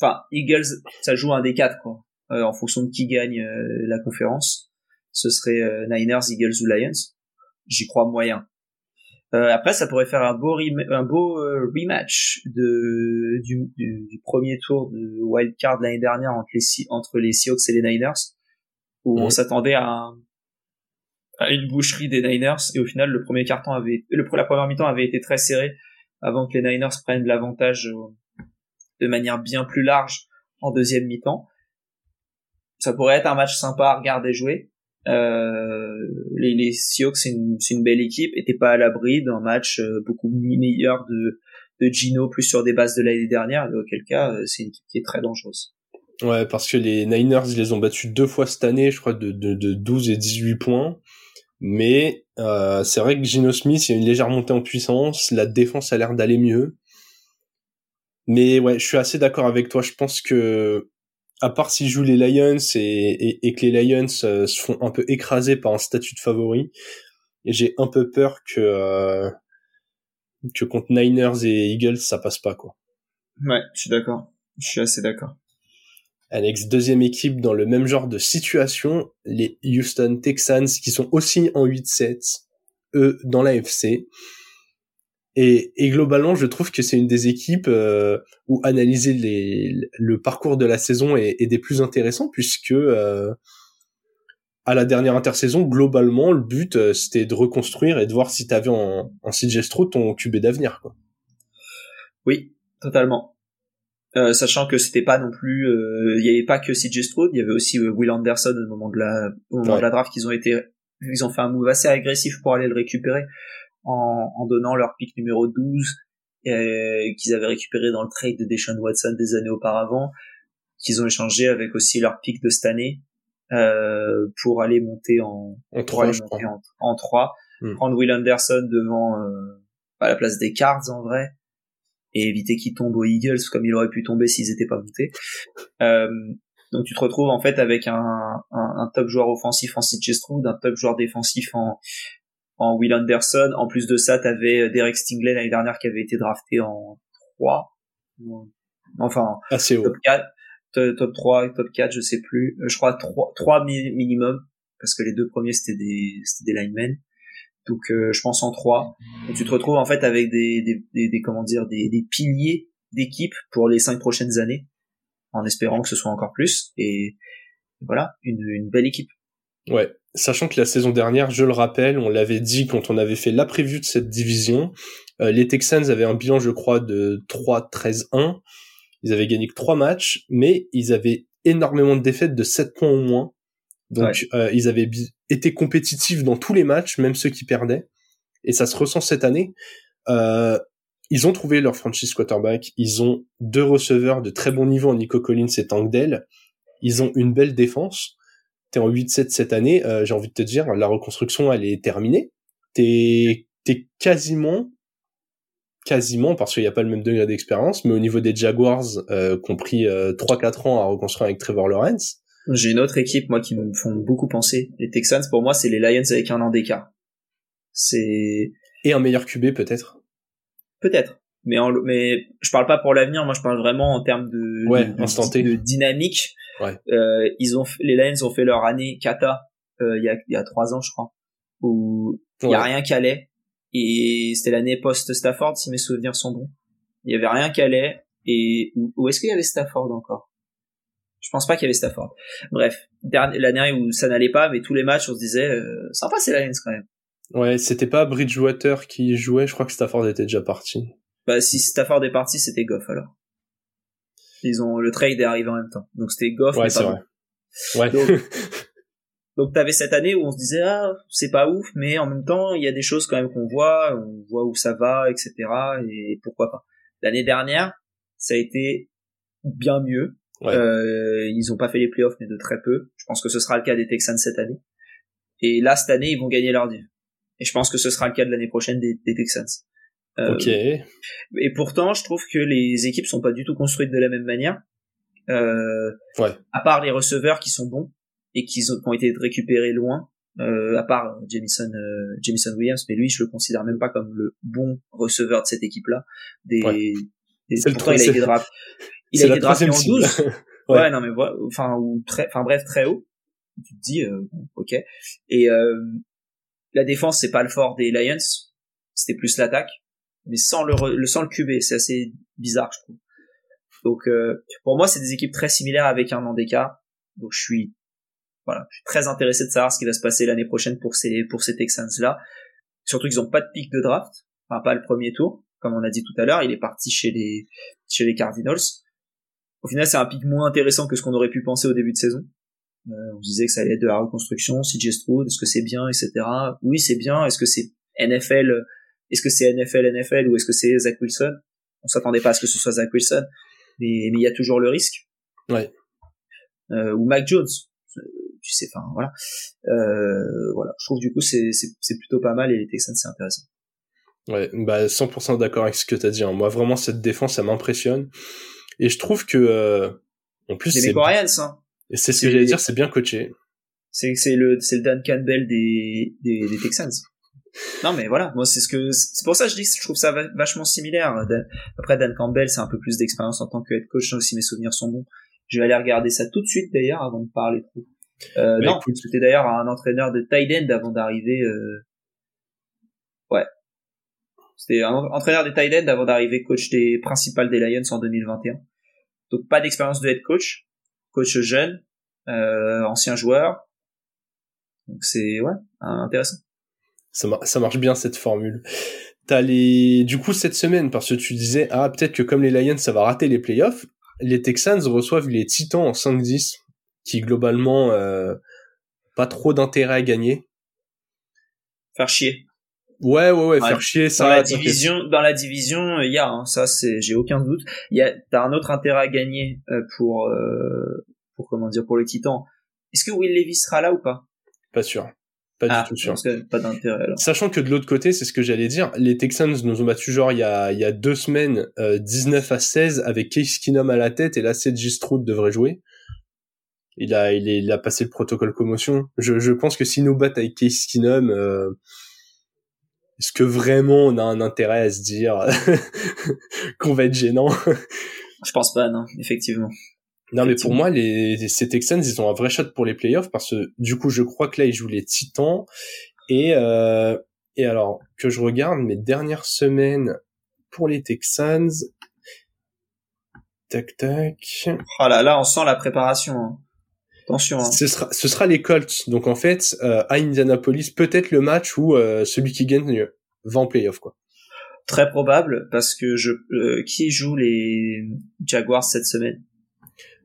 Enfin, Eagles, ça joue un des quatre, quoi. Euh, en fonction de qui gagne euh, la conférence. Ce serait euh, Niners, Eagles ou Lions. J'y crois moyen. Euh, après, ça pourrait faire un beau, rem- un beau euh, rematch de, du, du, du premier tour de wild card l'année dernière entre les, entre les Seahawks et les Niners, où on s'attendait à, un- à une boucherie des Niners, et au final, le premier carton avait, le, la première mi-temps avait été très serré avant que les Niners prennent l'avantage euh, de manière bien plus large en deuxième mi-temps. Ça pourrait être un match sympa à regarder jouer. Euh, les, les Seahawks, c'est une, une belle équipe, t'es pas à l'abri d'un match euh, beaucoup meilleur de, de Gino, plus sur des bases de l'année dernière, auquel cas, euh, c'est une équipe qui est très dangereuse. Ouais, parce que les Niners, ils les ont battus deux fois cette année, je crois, de, de, de 12 et 18 points. Mais euh, c'est vrai que Gino Smith, il a une légère montée en puissance, la défense a l'air d'aller mieux. Mais ouais, je suis assez d'accord avec toi. Je pense que, à part s'ils jouent les Lions et, que les Lions euh, se font un peu écraser par un statut de favori, j'ai un peu peur que euh, que contre Niners et Eagles, ça passe pas quoi. Ouais, je suis d'accord. Je suis assez d'accord. Alex, deuxième équipe dans le même genre de situation, les Houston Texans qui sont aussi en 8-7, eux dans la FC. Et, et globalement, je trouve que c'est une des équipes euh, où analyser le parcours de la saison est, des plus intéressants puisque euh, à la dernière intersaison, globalement, le but euh, c'était de reconstruire et de voir si t'avais en, en CJ Stroud ton QB d'avenir. Quoi. Oui, totalement. Euh, sachant que c'était pas non plus, euh, il y avait pas que CJ Stroud, il y avait aussi euh, Will Anderson au moment de la, au moment Ouais. de la draft, qu'ils ont été, ils ont fait un move assez agressif pour aller le récupérer en, en donnant leur pick numéro 12 euh, qu'ils avaient récupéré dans le trade de Deshaun Watson des années auparavant, qu'ils ont échangé avec aussi leur pick de cette année euh, pour aller monter en, En pour 3, aller je crois. monter en, en 3, Hmm. prendre Will Anderson devant euh, à la place des Cards en vrai et éviter qu'il tombe aux Eagles comme il aurait pu tomber s'ils étaient pas montés. Euh, Donc tu te retrouves en fait avec un, un, top joueur offensif en Stroud, un top joueur défensif en, en Will Anderson. En plus de ça, tu avais Derek Stingley l'année dernière qui avait été drafté en 3. Enfin, Assez haut. top 4, top 3, top 4, je sais plus. Euh, je crois 3, 3 minimum parce que les deux premiers c'était des c'était des linemen. Donc euh, je pense en 3. Et tu te retrouves en fait avec des des, des, des comment dire des, piliers d'équipe pour les cinq prochaines années en espérant que ce soit encore plus et voilà, une, belle équipe. Ouais, sachant que la saison dernière, je le rappelle, on l'avait dit quand on avait fait la prévue de cette division, euh, les Texans avaient un bilan, je crois, de 3-13-1. Ils avaient gagné que 3 matchs, mais ils avaient énormément de défaites de 7 points au moins. Donc euh, ils avaient été compétitifs dans tous les matchs, même ceux qui perdaient. Et ça se ressent cette année. Euh, ils ont trouvé leur franchise quarterback. Ils ont deux receveurs de très bon niveau, Nico Collins et Tank Dell. Ils ont une belle défense t'es en 8-7 cette année, euh, j'ai envie de te dire, la reconstruction, elle est terminée. T'es, t'es quasiment, quasiment, parce qu'il n'y a pas le même degré d'expérience, mais au niveau des Jaguars, euh, compris euh, 3-4 ans à reconstruire avec Trevor Lawrence. J'ai une autre équipe, moi, qui me font beaucoup penser. Les Texans, pour moi, c'est les Lions avec un an d'écart. C'est... Et un meilleur QB, peut-être Peut-être. Mais, en, mais je parle pas pour l'avenir, moi je parle vraiment en termes de, ouais, de, de dynamique Ouais. Euh, ils ont, les Lions ont fait leur année kata euh, il y a il y a trois ans, je crois, où il y a rien qui allait et c'était l'année post Stafford si mes souvenirs sont bons. Il y avait rien qui allait et où, est-ce qu'il y avait Stafford encore? Je pense pas qu'il y avait Stafford. Bref, l'année où ça n'allait pas, mais tous les matchs on se disait euh, sympa c'est Lions quand même. Ouais, c'était pas Bridgewater qui jouait, je crois que Stafford était déjà parti. Bah si Stafford est parti, c'était Goff alors. Ils ont le trade est arrivé en même temps. Donc c'était Goff. Ouais, c'est vrai. Ouais. [laughs] Donc, t'avais cette année où on se disait ah c'est pas ouf, mais en même temps il y a des choses quand même qu'on voit, on voit où ça va, etc. Et pourquoi pas. L'année dernière, ça a été bien mieux. Euh, ils ont pas fait les playoffs mais de très peu. Je pense que ce sera le cas des Texans cette année. Et là cette année ils vont gagner leur div. Et je pense que ce sera le cas de l'année prochaine des Texans. Euh, ok. Et pourtant, je trouve que les équipes sont pas du tout construites de la même manière. Euh, ouais. À part les receveurs qui sont bons et qui ont été récupérés loin, euh, à part Jamison, euh, Jamison Williams, mais lui, je le considère même pas comme le bon receveur de cette équipe-là. Des, ouais. des pourtant, il a été drafté. Il a été drafté en 12. [laughs] ouais. ouais. non mais enfin ou très, enfin bref, très haut. Tu te dis, euh, ok. Et euh, la défense, c'est pas le fort des Lions. C'était plus l'attaque mais sans le, le sans le QB, c'est assez bizarre, je trouve. Donc euh, pour moi, c'est des équipes très similaires avec un an d'écart. Donc je suis voilà, je suis très intéressé de savoir ce qui va se passer l'année prochaine pour ces pour ces Texans là. Surtout qu'ils ont pas de pic de draft, enfin pas le premier tour, comme on a dit tout à l'heure, il est parti chez les chez les Cardinals. Au final, c'est un pic moins intéressant que ce qu'on aurait pu penser au début de saison. Euh, on disait que ça allait être de la reconstruction, CJ Stroud, est-ce que c'est bien, etc. Oui, c'est bien. Est-ce que c'est NFL est-ce que c'est NFL, NFL ou est-ce que c'est Zach Wilson? On s'attendait pas à ce que ce soit Zach Wilson, mais mais il y a toujours le risque. Ouais. Euh, ou Mac Jones, euh, tu sais, enfin voilà. Euh, voilà, je trouve du coup c'est c'est plutôt pas mal et les Texans c'est intéressant. Ouais, bah 100% d'accord avec ce que tu as dit. Hein. Moi vraiment cette défense ça m'impressionne et je trouve que euh, en plus c'est Coréens hein. Et c'est ce que j'allais dire, c'est bien coaché. C'est c'est le c'est le Dan Campbell des, des des Texans. Non, mais voilà, moi c'est ce que c'est pour ça que je dis je trouve ça vachement similaire. Après Dan Campbell, c'est un peu plus d'expérience en tant que head coach, si mes souvenirs sont bons. Je vais aller regarder ça tout de suite d'ailleurs avant de parler trop. Euh, non, c'était d'ailleurs un entraîneur de tight end avant d'arriver. Euh... C'était un entraîneur de tight avant d'arriver coach des principales des Lions en 2021. Donc pas d'expérience de head coach, coach jeune, euh, ancien joueur. Donc c'est ouais intéressant. Ça, ça marche bien cette formule. T'as les, du coup, cette semaine, parce que tu disais, ah, peut-être que comme les Lions, ça va rater les playoffs, les Texans reçoivent les Titans en 5-10, qui globalement, euh, pas trop d'intérêt à gagner. Faire chier. Ouais, ouais, ouais, faire chier, ça. Dans la division, dans la division, il y a, hein, ça, c'est, j'ai aucun doute. Il y a, t'as un autre intérêt à gagner euh, pour, euh, pour comment dire, pour les Titans. Est-ce que Will Levis sera là ou pas? Pas sûr. Pas ah, du tout sûr. Pas d'intérêt. Sachant que de l'autre côté, c'est ce que j'allais dire, les Texans nous ont battu genre il y a, il y a deux semaines euh, 19 à 16 avec Case Keenum à la tête et là c'est Stroud devrait jouer. Il a, il, est, il a passé le protocole commotion. Je, je pense que si nous battent avec Case Keenum, euh, est-ce que vraiment on a un intérêt à se dire [laughs] qu'on va être gênant? Je pense pas, non, effectivement. Non, mais pour moi, les, ces Texans, ils ont un vrai shot pour les playoffs parce que du coup, je crois que là, ils jouent les Titans et euh, et alors que je regarde mes dernières semaines pour les Texans. Tac tac. Oh là là, on sent la préparation. Hein. Attention. Hein. Ce sera ce sera les Colts. Donc en fait, euh, à Indianapolis, peut-être le match où euh, celui qui gagne va en playoff quoi. Très probable parce que je euh, qui joue les Jaguars cette semaine?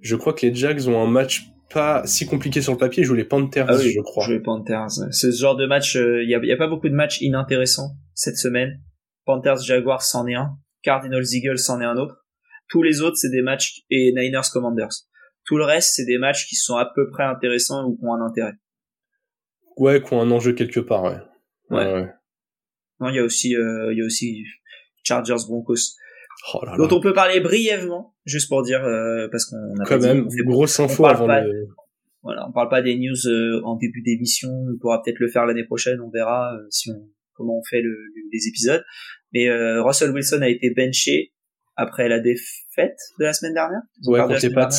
Je crois que les Jags ont un match pas si compliqué sur le papier, ils jouent les Panthers, ah oui, je crois. Jouent les Panthers. C'est ce genre de match, il y, a, y, a, pas beaucoup de matchs inintéressants cette semaine. Panthers Jaguars c'en est un, Cardinals Eagles c'en est un autre. Tous les autres c'est des matchs et Niners Commanders. Tout le reste c'est des matchs qui sont à peu près intéressants ou qui ont un intérêt. Ouais, qui ont un enjeu quelque part, ouais. Ouais. ouais. Non, il y a aussi euh, il y a aussi Chargers Broncos. Oh là là. dont on peut parler brièvement, juste pour dire euh, parce qu'on a quand même dit, grosse info avant pas, le... Voilà, on parle pas des news euh, en début d'émission, on pourra peut-être le faire l'année prochaine, on verra euh, si on comment on fait le, le, les épisodes. Mais euh, Russell Wilson a été benché après la défaite de la semaine dernière. Ouais, contre les Pats.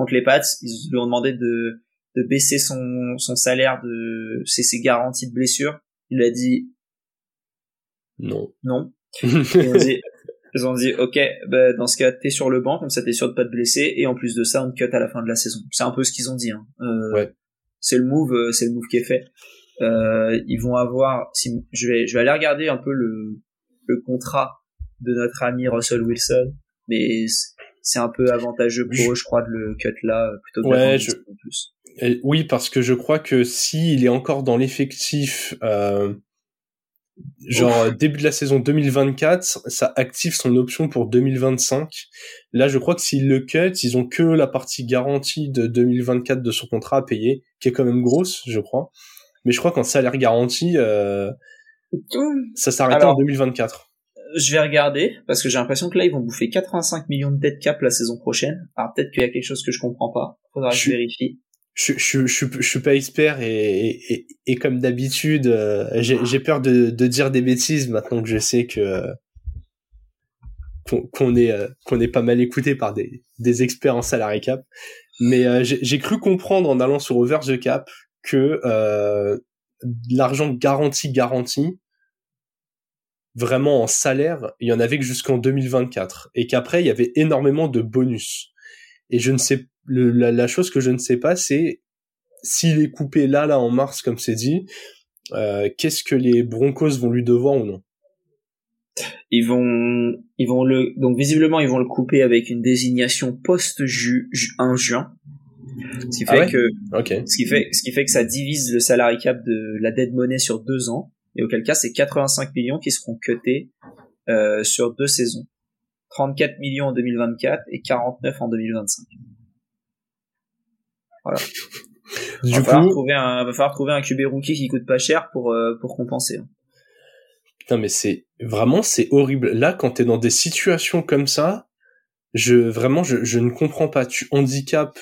Contre les Pats, ils lui ont demandé de de baisser son son salaire de c'est ses garanties de blessure. Il a dit non. Non. [laughs] ils, ont dit, ils ont dit, ok, bah, dans ce cas, t'es sur le banc, comme ça t'es sûr de pas te blesser, et en plus de ça, on te cut à la fin de la saison. C'est un peu ce qu'ils ont dit. Hein. Euh, ouais. C'est le move, euh, c'est le move qui est fait. Euh, ils vont avoir, si, je vais, je vais aller regarder un peu le, le contrat de notre ami Russell Wilson, mais c'est un peu avantageux pour eux, je crois, de le cut là, plutôt que ouais, je... plus. Et oui, parce que je crois que s'il est encore dans l'effectif, euh, genre Ouf. début de la saison 2024, ça active son option pour 2025. Là, je crois que s'ils le cut, ils ont que la partie garantie de 2024 de son contrat à payer, qui est quand même grosse, je crois. Mais je crois qu'en salaire garanti, euh, ça s'arrête en 2024. Je vais regarder parce que j'ai l'impression que là ils vont bouffer 85 millions de dead cap la saison prochaine. Alors peut-être qu'il y a quelque chose que je comprends pas. Faudra que je, je vérifie je, je, je, je, suis pas expert et, et, et comme d'habitude, euh, j'ai peur de, de, dire des bêtises maintenant que je sais que qu'on est qu'on est pas mal écouté par des, des experts en salarié cap. Mais euh, j'ai cru comprendre en allant sur Over the Cap que euh, l'argent garanti garanti vraiment en salaire, il y en avait que jusqu'en 2024 et qu'après il y avait énormément de bonus. Et je ne sais le, la, la, chose que je ne sais pas, c'est s'il est coupé là, là, en mars, comme c'est dit, euh, qu'est-ce que les Broncos vont lui devoir ou non? Ils vont, ils vont le, donc visiblement, ils vont le couper avec une désignation post 1 juin. Ce qui fait ah ouais? que, okay. ce qui fait, ce qui fait que ça divise le salary cap de la dead money sur deux ans. Et auquel cas, c'est 85 millions qui seront cutés euh, sur deux saisons. 34 millions en 2024 et 49 en 2025. Voilà. Du va, coup, falloir trouver un, va falloir trouver un QB rookie qui coûte pas cher pour, euh, pour compenser. Putain, mais c'est vraiment c'est horrible. Là, quand t'es dans des situations comme ça, je vraiment je, je ne comprends pas. Tu handicapes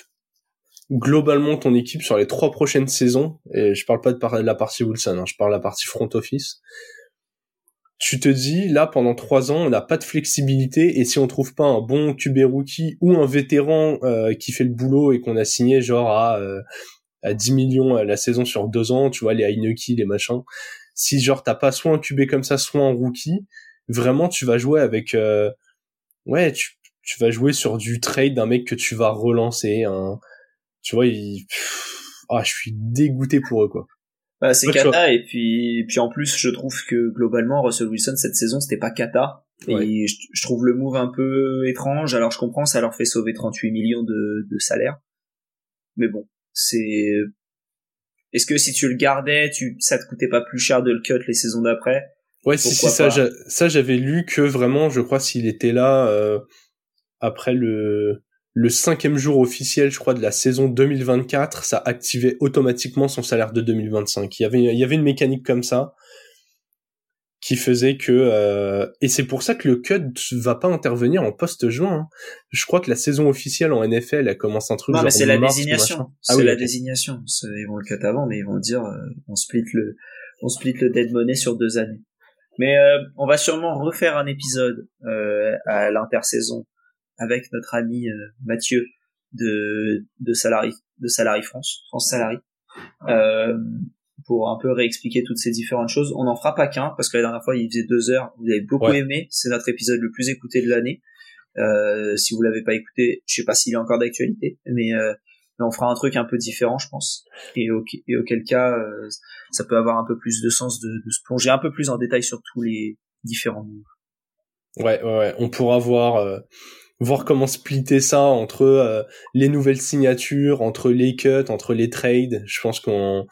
globalement ton équipe sur les trois prochaines saisons. Et je parle pas de, la partie Wilson, hein, je parle de la partie front office. Tu te dis là pendant trois ans, on n'a pas de flexibilité et si on trouve pas un bon QB rookie ou un vétéran euh, qui fait le boulot et qu'on a signé genre à euh, à 10 millions la saison sur deux ans, tu vois, les Heineke, les machins. Si genre t'as pas soit un QB comme ça, soit un rookie, vraiment tu vas jouer avec, euh, ouais, tu, tu vas jouer sur du trade d'un mec que tu vas relancer. Un, tu vois, il, pff, ah, je suis dégoûté pour eux quoi. Bah, c'est cata et puis puis en plus je trouve que globalement Russell Wilson cette saison c'était pas cata et je, je trouve le move un peu étrange. Alors je comprends ça leur fait sauver 38 millions de, de salaire. Mais bon c'est est-ce que si tu le gardais tu ça te coûtait pas plus cher de le cut les saisons d'après? Ouais, si, si, ça, ça j'avais lu que vraiment, je crois, s'il était là euh, après le le cinquième jour officiel, je crois, de la saison 2024, ça activait automatiquement son salaire de 2025. Il y avait, il y avait une mécanique comme ça qui faisait que euh, et c'est pour ça que le cut va pas intervenir en post-juin. Hein. Je crois que la saison officielle en NFL elle commence un truc. Non, mais c'est la désignation. Ah c'est la désignation. Ils vont le cut avant, mais ils vont dire euh, on split le on split le dead money sur deux années. Mais euh, on va sûrement refaire un épisode euh, à l'intersaison avec notre ami Mathieu de de Salary de Salary France France Salary pour un peu réexpliquer toutes ces différentes choses. On n'en fera pas qu'un parce que la dernière fois il faisait deux heures. Vous avez beaucoup aimé. C'est notre épisode le plus écouté de l'année. Euh, si vous l'avez pas écouté, je sais pas s'il est encore d'actualité, mais, euh, mais, on fera un truc un peu différent, je pense. Et, et auquel cas, euh, ça peut avoir un peu plus de sens de, de, se plonger un peu plus en détail sur tous les différents moves. Ouais, ouais, ouais. On pourra voir euh, voir comment splitter ça entre euh, les nouvelles signatures, entre les cuts, entre les trades. Je pense qu'on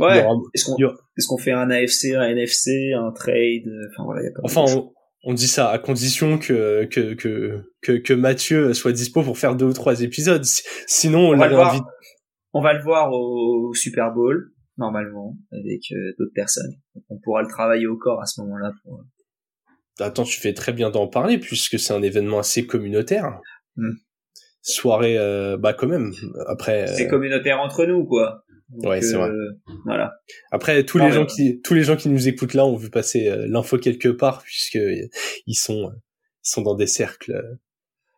Ouais. Est-ce qu'on est qu'on fait un AFC, un NFC, un trade euh, Enfin voilà, y a pas Enfin, on, on, dit ça à condition que que que que, que Mathieu soit dispo pour faire deux ou trois épisodes. Sinon, on, on l'avait envie. On va le voir au, Super Bowl normalement avec euh, d'autres personnes. Donc, on pourra le travailler au corps à ce moment-là. Pour... Euh. Attends, tu fais très bien d'en parler puisque c'est un événement assez communautaire. Hmm. Soirée, bah quand même. Après. C'est communautaire entre nous, quoi ouais, c'est vrai. Euh, voilà. Après, tous les gens qui, tous les gens qui nous écoutent là ont vu passer euh, l'info quelque part puisque ils sont, ils sont dans des cercles.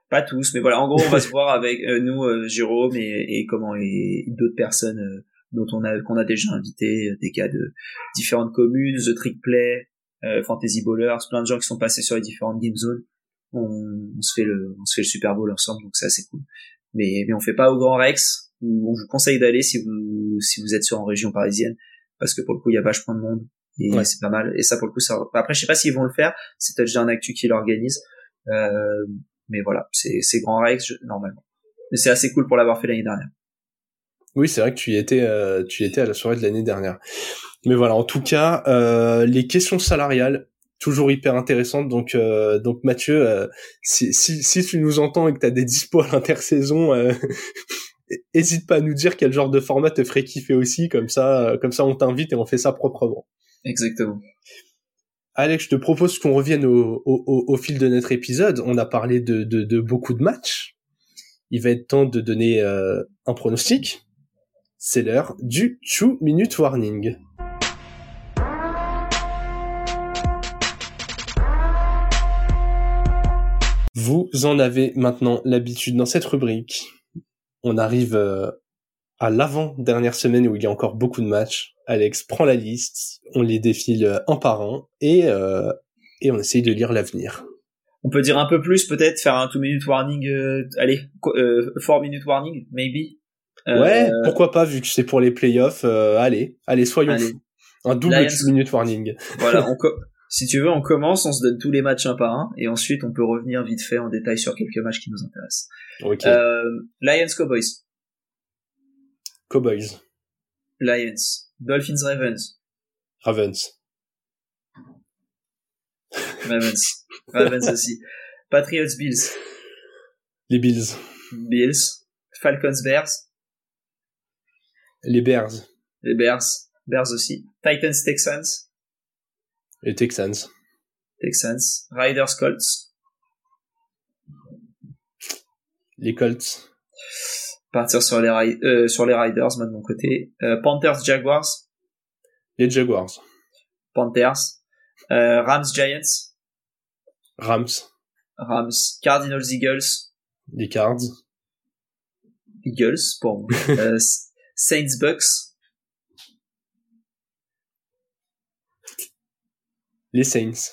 Pas tous, mais voilà. En gros, on va [laughs] se voir avec euh, nous, Jérôme et, et comment et d'autres personnes dont on a qu'on a déjà invité, des cas de différentes communes, The Trick Play, Fantasy Ballers, plein de gens qui sont passés sur les différentes game zones. On, on, se fait le, on se fait le Super Bowl ensemble, donc c'est assez cool. Mais mais on fait pas au Grand Rex, où on vous conseille d'aller si vous si vous êtes sur en région parisienne parce que pour le coup il y a vachement de monde et c'est pas mal. Et ça pour le coup ça après je sais pas s'ils vont le faire c'est Touchdown Actu qui l'organise euh, mais voilà c'est c'est Grand Rex normalement. Mais c'est assez cool pour l'avoir fait l'année dernière. Oui c'est vrai que tu y étais euh, tu y étais à la soirée de l'année dernière mais voilà en tout cas euh, les questions salariales toujours hyper intéressantes donc euh, donc Mathieu euh, si, si si tu nous entends et que tu as des dispos à l'intersaison [laughs] hésite pas à nous dire quel genre de format te ferait kiffer aussi, comme ça, euh, comme ça on t'invite et on fait ça proprement. Exactement. Alex, je te propose qu'on revienne au, au, au, fil de notre épisode. On a parlé de, de, de, beaucoup de matchs. Il va être temps de donner euh, un pronostic. C'est l'heure du 2 minute warning. Vous en avez maintenant l'habitude dans cette rubrique on arrive euh, à l'avant-dernière semaine où il y a encore beaucoup de matchs. Alex prend la liste, on les défile euh, un par un et, euh, et on essaye de lire l'avenir. On peut dire un peu plus peut-être, faire un 2 minute warning, allez, 4 minute warning, maybe. ouais, pourquoi pas vu que c'est pour les playoffs, allez, allez, soyons fous. Un double 2 minute warning. Voilà, on [laughs] si tu veux, on commence, on se donne tous les matchs un par un, et ensuite on peut revenir vite fait en détail sur quelques matchs qui nous intéressent. Euh, Lions Cowboys. Cowboys. Lions. Dolphins Ravens. Ravens. Ravens. [laughs] Ravens aussi. Patriots Bills. Les Bills. Bills. Falcons Bears. Les Bears. Les Bears. Bears aussi. Titans Texans. Les Texans. Texans. Riders Colts. Les Colts. Partir sur les, euh, sur les Riders, moi de mon côté. Euh, Panthers Jaguars. Les Jaguars. Panthers. Euh, Rams Giants. Rams. Rams. Cardinals Eagles. Les Cards. Eagles pour moi. [laughs] Saints Bucks. Les Saints.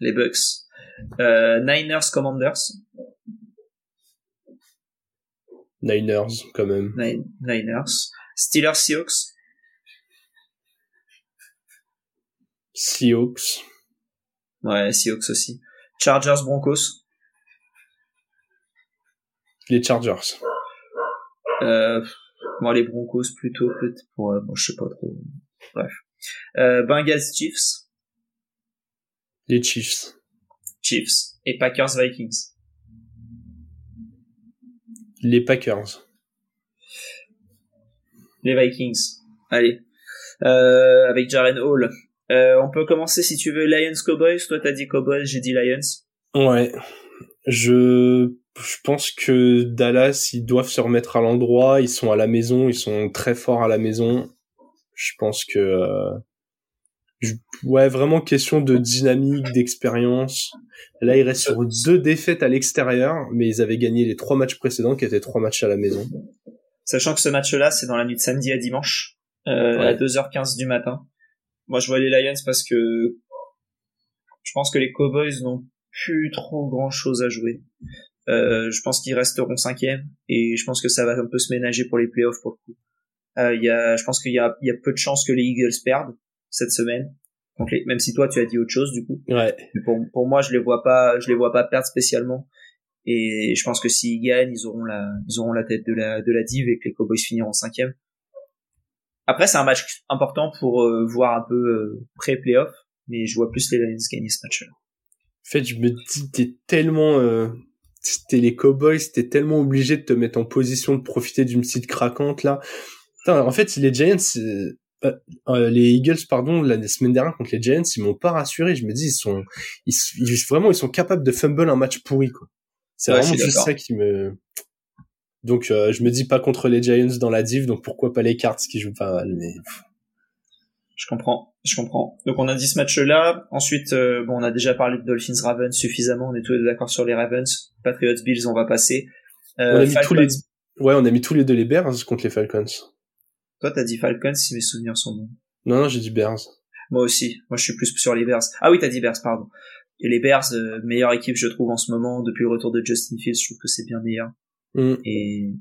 Les Bucks. Euh, Niners Commanders. Niners, quand même. Niners. Steelers Seahawks. Seahawks. Ouais, Seahawks aussi. Chargers Broncos. Les Chargers. Euh, moi, les Broncos plutôt, peut-être. Ouais, bon, je sais pas trop. Bref. Euh, Bengals Chiefs. Les Chiefs. Chiefs. Et Packers Vikings. Les Packers. Les Vikings. Allez. Euh, avec Jaren Hall. Euh, on peut commencer si tu veux Lions Cowboys. Toi t'as dit Cowboys, j'ai dit Lions. Ouais. Je je pense que Dallas ils doivent se remettre à l'endroit. Ils sont à la maison, ils sont très forts à la maison. Je pense que euh, ouais vraiment question de dynamique, d'expérience. Là ils restent sur deux défaites à l'extérieur, mais ils avaient gagné les trois matchs précédents qui étaient trois matchs à la maison. Sachant que ce match-là c'est dans la nuit de samedi à dimanche euh, à 2h15 du matin. Moi, je vois les Lions parce que je pense que les Cowboys n'ont plus trop grand chose à jouer. Euh, je pense qu'ils resteront cinquième et je pense que ça va un peu se ménager pour les playoffs pour le coup. Euh, il y a, je pense qu'il y a, il y a peu de chances que les Eagles perdent cette semaine. Donc même si toi tu as dit autre chose du coup. Ouais. pour, pour moi, je les vois pas, je les vois pas perdre spécialement. Et je pense que s'ils gagnent, ils auront la, ils auront la tête de la, de la div et que les Cowboys finiront cinquième. Après, c'est un match important pour euh, voir un peu euh, pré-playoff, mais je vois plus les Lions gagner ce match-là. En fait, je me dis, t'es tellement, euh, t'es les Cowboys, t'es tellement obligé de te mettre en position de profiter d'une petite craquante là. en fait, les Giants, euh, les Eagles, pardon, la semaine dernière contre les Giants, ils m'ont pas rassuré. Je me dis, ils sont, ils, vraiment, ils sont capables de fumble un match pourri quoi. C'est vraiment juste ça qui me, donc euh, je me dis pas contre les Giants dans la div, donc pourquoi pas les Cards qui jouent pas mal. Mais je comprends, je comprends. Donc on a dit ce match-là. Ensuite, euh, bon, on a déjà parlé de Dolphins Ravens suffisamment. On est tous d'accord sur les Ravens. Patriots Bills, on va passer. Euh, on a mis tous les, ouais, on a mis tous les deux les Bears contre les Falcons. Toi, t'as dit Falcons si mes souvenirs sont bons. Non, non, j'ai dit Bears. Moi aussi. Moi, je suis plus sur les Bears. Ah oui, t'as dit Bears, pardon. Et les Bears, euh, meilleure équipe, je trouve en ce moment depuis le retour de Justin Fields. Je trouve que c'est bien meilleur. Mm. Et...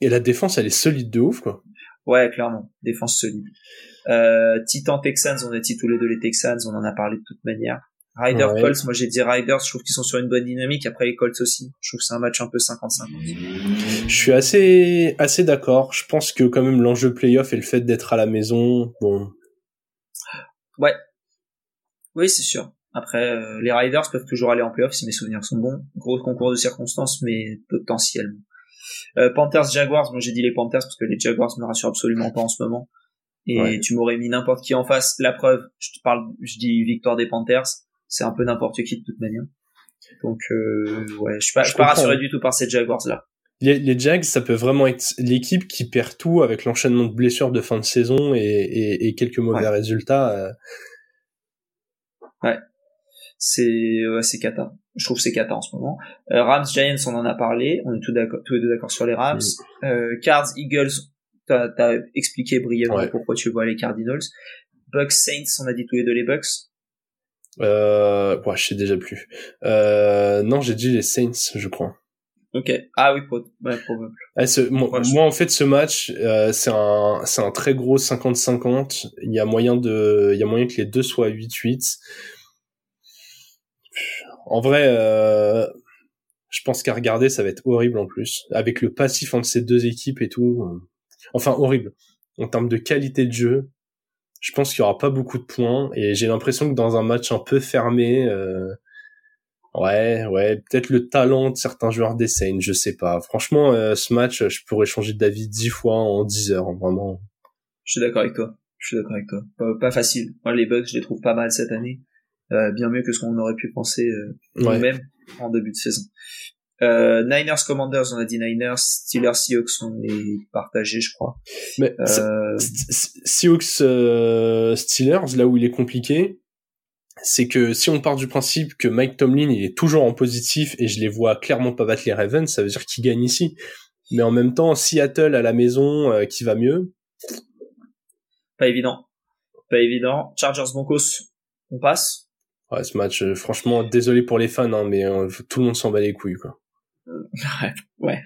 et la défense, elle est solide de ouf, quoi. Ouais, clairement, défense solide. Euh, Titan Texans, on a dit tous les deux les Texans, on en a parlé de toute manière. Rider Colts, moi j'ai dit Riders, je trouve qu'ils sont sur une bonne dynamique. Après les Colts aussi, je trouve que c'est un match un peu 50-50. Je suis assez assez d'accord. Je pense que quand même l'enjeu playoff et le fait d'être à la maison, bon. Ouais. Oui, c'est sûr. Après, euh, les Riders peuvent toujours aller en playoff si mes souvenirs sont bons. Gros concours de circonstances, mais potentiellement. Euh, Panthers Jaguars, bon j'ai dit les Panthers parce que les Jaguars me rassurent absolument pas en ce moment. Et tu m'aurais mis n'importe qui en face. La preuve, je te parle, je dis victoire des Panthers, c'est un peu n'importe qui de toute manière. Donc euh, ouais, je suis pas, je suis pas rassuré du tout par ces Jaguars là. Les, les, Jags, ça peut vraiment être l'équipe qui perd tout avec l'enchaînement de blessures de fin de saison et, et, et quelques mauvais résultats. Euh. Ouais, c'est ouais, c'est cata. Je trouve c'est cata en ce moment. Euh, Rams Giants, on en a parlé, on est tous d'accord, tous les deux d'accord sur les Rams. Euh, Cards Eagles, t'as as expliqué brièvement pourquoi tu vois les Cardinals. Bucks Saints, on a dit tous les deux les Bucks. Euh, ouais, je sais déjà plus. Euh, non, j'ai dit les Saints, je crois. Ok. Ah oui, ouais, probable. Ah, moi, moi, en fait, ce match, euh, c'est un, c'est un très gros 50-50. Il y a moyen de, il y a moyen que les deux soient 8-8 en vrai, euh, je pense qu'à regarder, ça va être horrible en plus. Avec le passif entre ces deux équipes et tout. Euh, enfin, horrible. En termes de qualité de jeu, je pense qu'il y aura pas beaucoup de points. Et j'ai l'impression que dans un match un peu fermé, euh, ouais, ouais, peut-être le talent de certains joueurs des Saints, je sais pas. Franchement, ce match, je pourrais changer d'avis dix fois en dix heures, vraiment. Je suis d'accord avec toi. Je suis d'accord avec toi. Pas, pas, facile. Moi, les bugs, je les trouve pas mal cette année. Euh, bien mieux que ce qu'on aurait pu penser euh, nous-mêmes en début de saison. Euh, Niners Commanders, on a dit Niners, Steelers Seahawks, on est partagé, je crois. Mais euh... Seahawks euh, Steelers, là où il est compliqué, c'est que si on part du principe que Mike Tomlin il est toujours en positif et je les vois clairement pas battre les Ravens, ça veut dire qu'il gagne ici. Mais en même temps, Seattle à la maison euh, qui va mieux? Pas évident. Pas évident. Chargers Broncos, on passe. Ouais, ce match, euh, franchement, désolé pour les fans, hein, mais euh, tout le monde s'en bat les couilles, quoi. Ouais.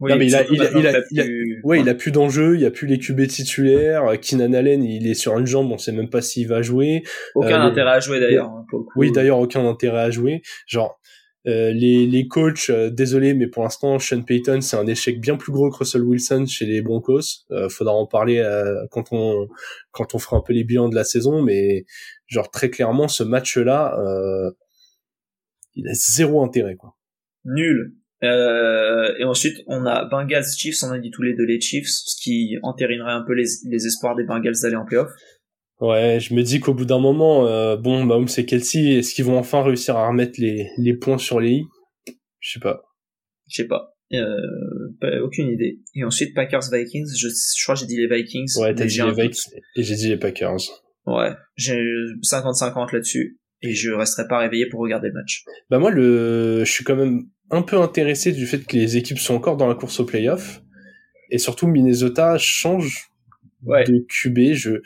Oui, non, mais il a, il a, il a, il a, ouais, il a plus d'enjeux, il y a plus les QB titulaires. Euh, Keenan Allen, il est sur une jambe, on sait même pas s'il va jouer. Aucun intérêt à jouer d'ailleurs, hein, pour le coup. Oui, d'ailleurs, aucun intérêt à jouer. Genre, euh, les, les coachs, désolé, mais pour l'instant, Sean Payton, c'est un échec bien plus gros que Russell Wilson chez les Broncos. Euh, faudra en parler quand on quand on fera un peu les bilans de la saison, mais genre très clairement ce match-là, euh, il a zéro intérêt quoi. Nul. Euh, et ensuite on a Bengals Chiefs, on a dit tous les deux les Chiefs, ce qui entérinerait un peu les, les espoirs des Bengals d'aller en playoff. Ouais, je me dis qu'au bout d'un moment, euh, bon, Mahomes et Kelsey, est-ce qu'ils vont enfin réussir à remettre les, les points sur les i? Je sais pas. Je sais pas. Euh, aucune idée. Et ensuite Packers Vikings, je, je crois que j'ai dit les Vikings. Ouais, t'as dit les Vikings et j'ai dit les Packers. Ouais, j'ai 50-50 là-dessus et je resterai pas réveillé pour regarder le match. Bah moi le je suis quand même un peu intéressé du fait que les équipes sont encore dans la course au playoff et surtout Minnesota change ouais. de QB, je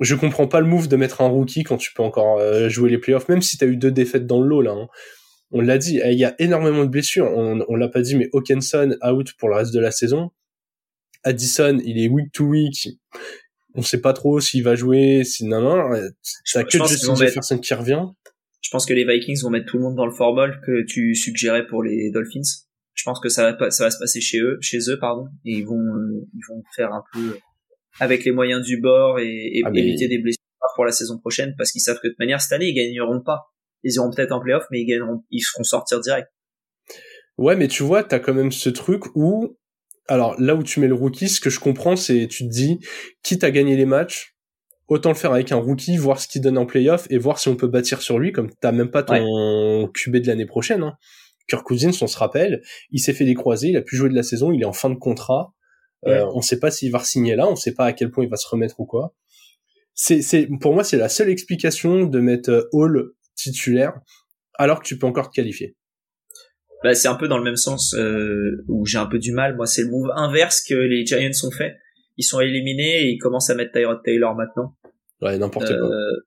je comprends pas le move de mettre un rookie quand tu peux encore euh, jouer les playoffs même si t'as eu deux défaites dans le lot là. Hein. On l'a dit, il y a énormément de blessures, on, on l'a pas dit mais Hawkinson out pour le reste de la saison. Addison, il est week to week on sait pas trop s'il va jouer, si non, non, t'as que Justin Jefferson qui revient. Je pense que les Vikings vont mettre tout le monde dans le formol que tu suggérais pour les Dolphins. Je pense que ça va ça va se passer chez eux, chez eux pardon, et ils vont euh, ils vont faire un peu avec les moyens du bord et, ah, éviter des blessures pour la saison prochaine parce qu'ils savent que de toute manière cette année ils gagneront pas. Ils iront peut-être en playoff, mais ils gagneront, ils seront sortir direct. Ouais, mais tu vois, t'as quand même ce truc où alors là où tu mets le rookie, ce que je comprends, c'est tu te dis, quitte à gagner les matchs, autant le faire avec un rookie, voir ce qu'il donne en playoff et voir si on peut bâtir sur lui, comme t'as même pas ton QB de l'année prochaine. Hein. Kirk Cousins, on se rappelle, il s'est fait décroiser, il a pu jouer de la saison, il est en fin de contrat. Euh, on sait pas s'il va signer là, on sait pas à quel point il va se remettre ou quoi. C'est, c'est, pour moi, c'est la seule explication de mettre euh, Hall titulaire alors que tu peux encore te qualifier bah, c'est un peu dans le même sens euh, où j'ai un peu du mal. Moi, c'est le move inverse que les Giants ont fait. Ils sont éliminés et ils commencent à mettre Tyrod Taylor maintenant. Ouais, n'importe quoi. Euh,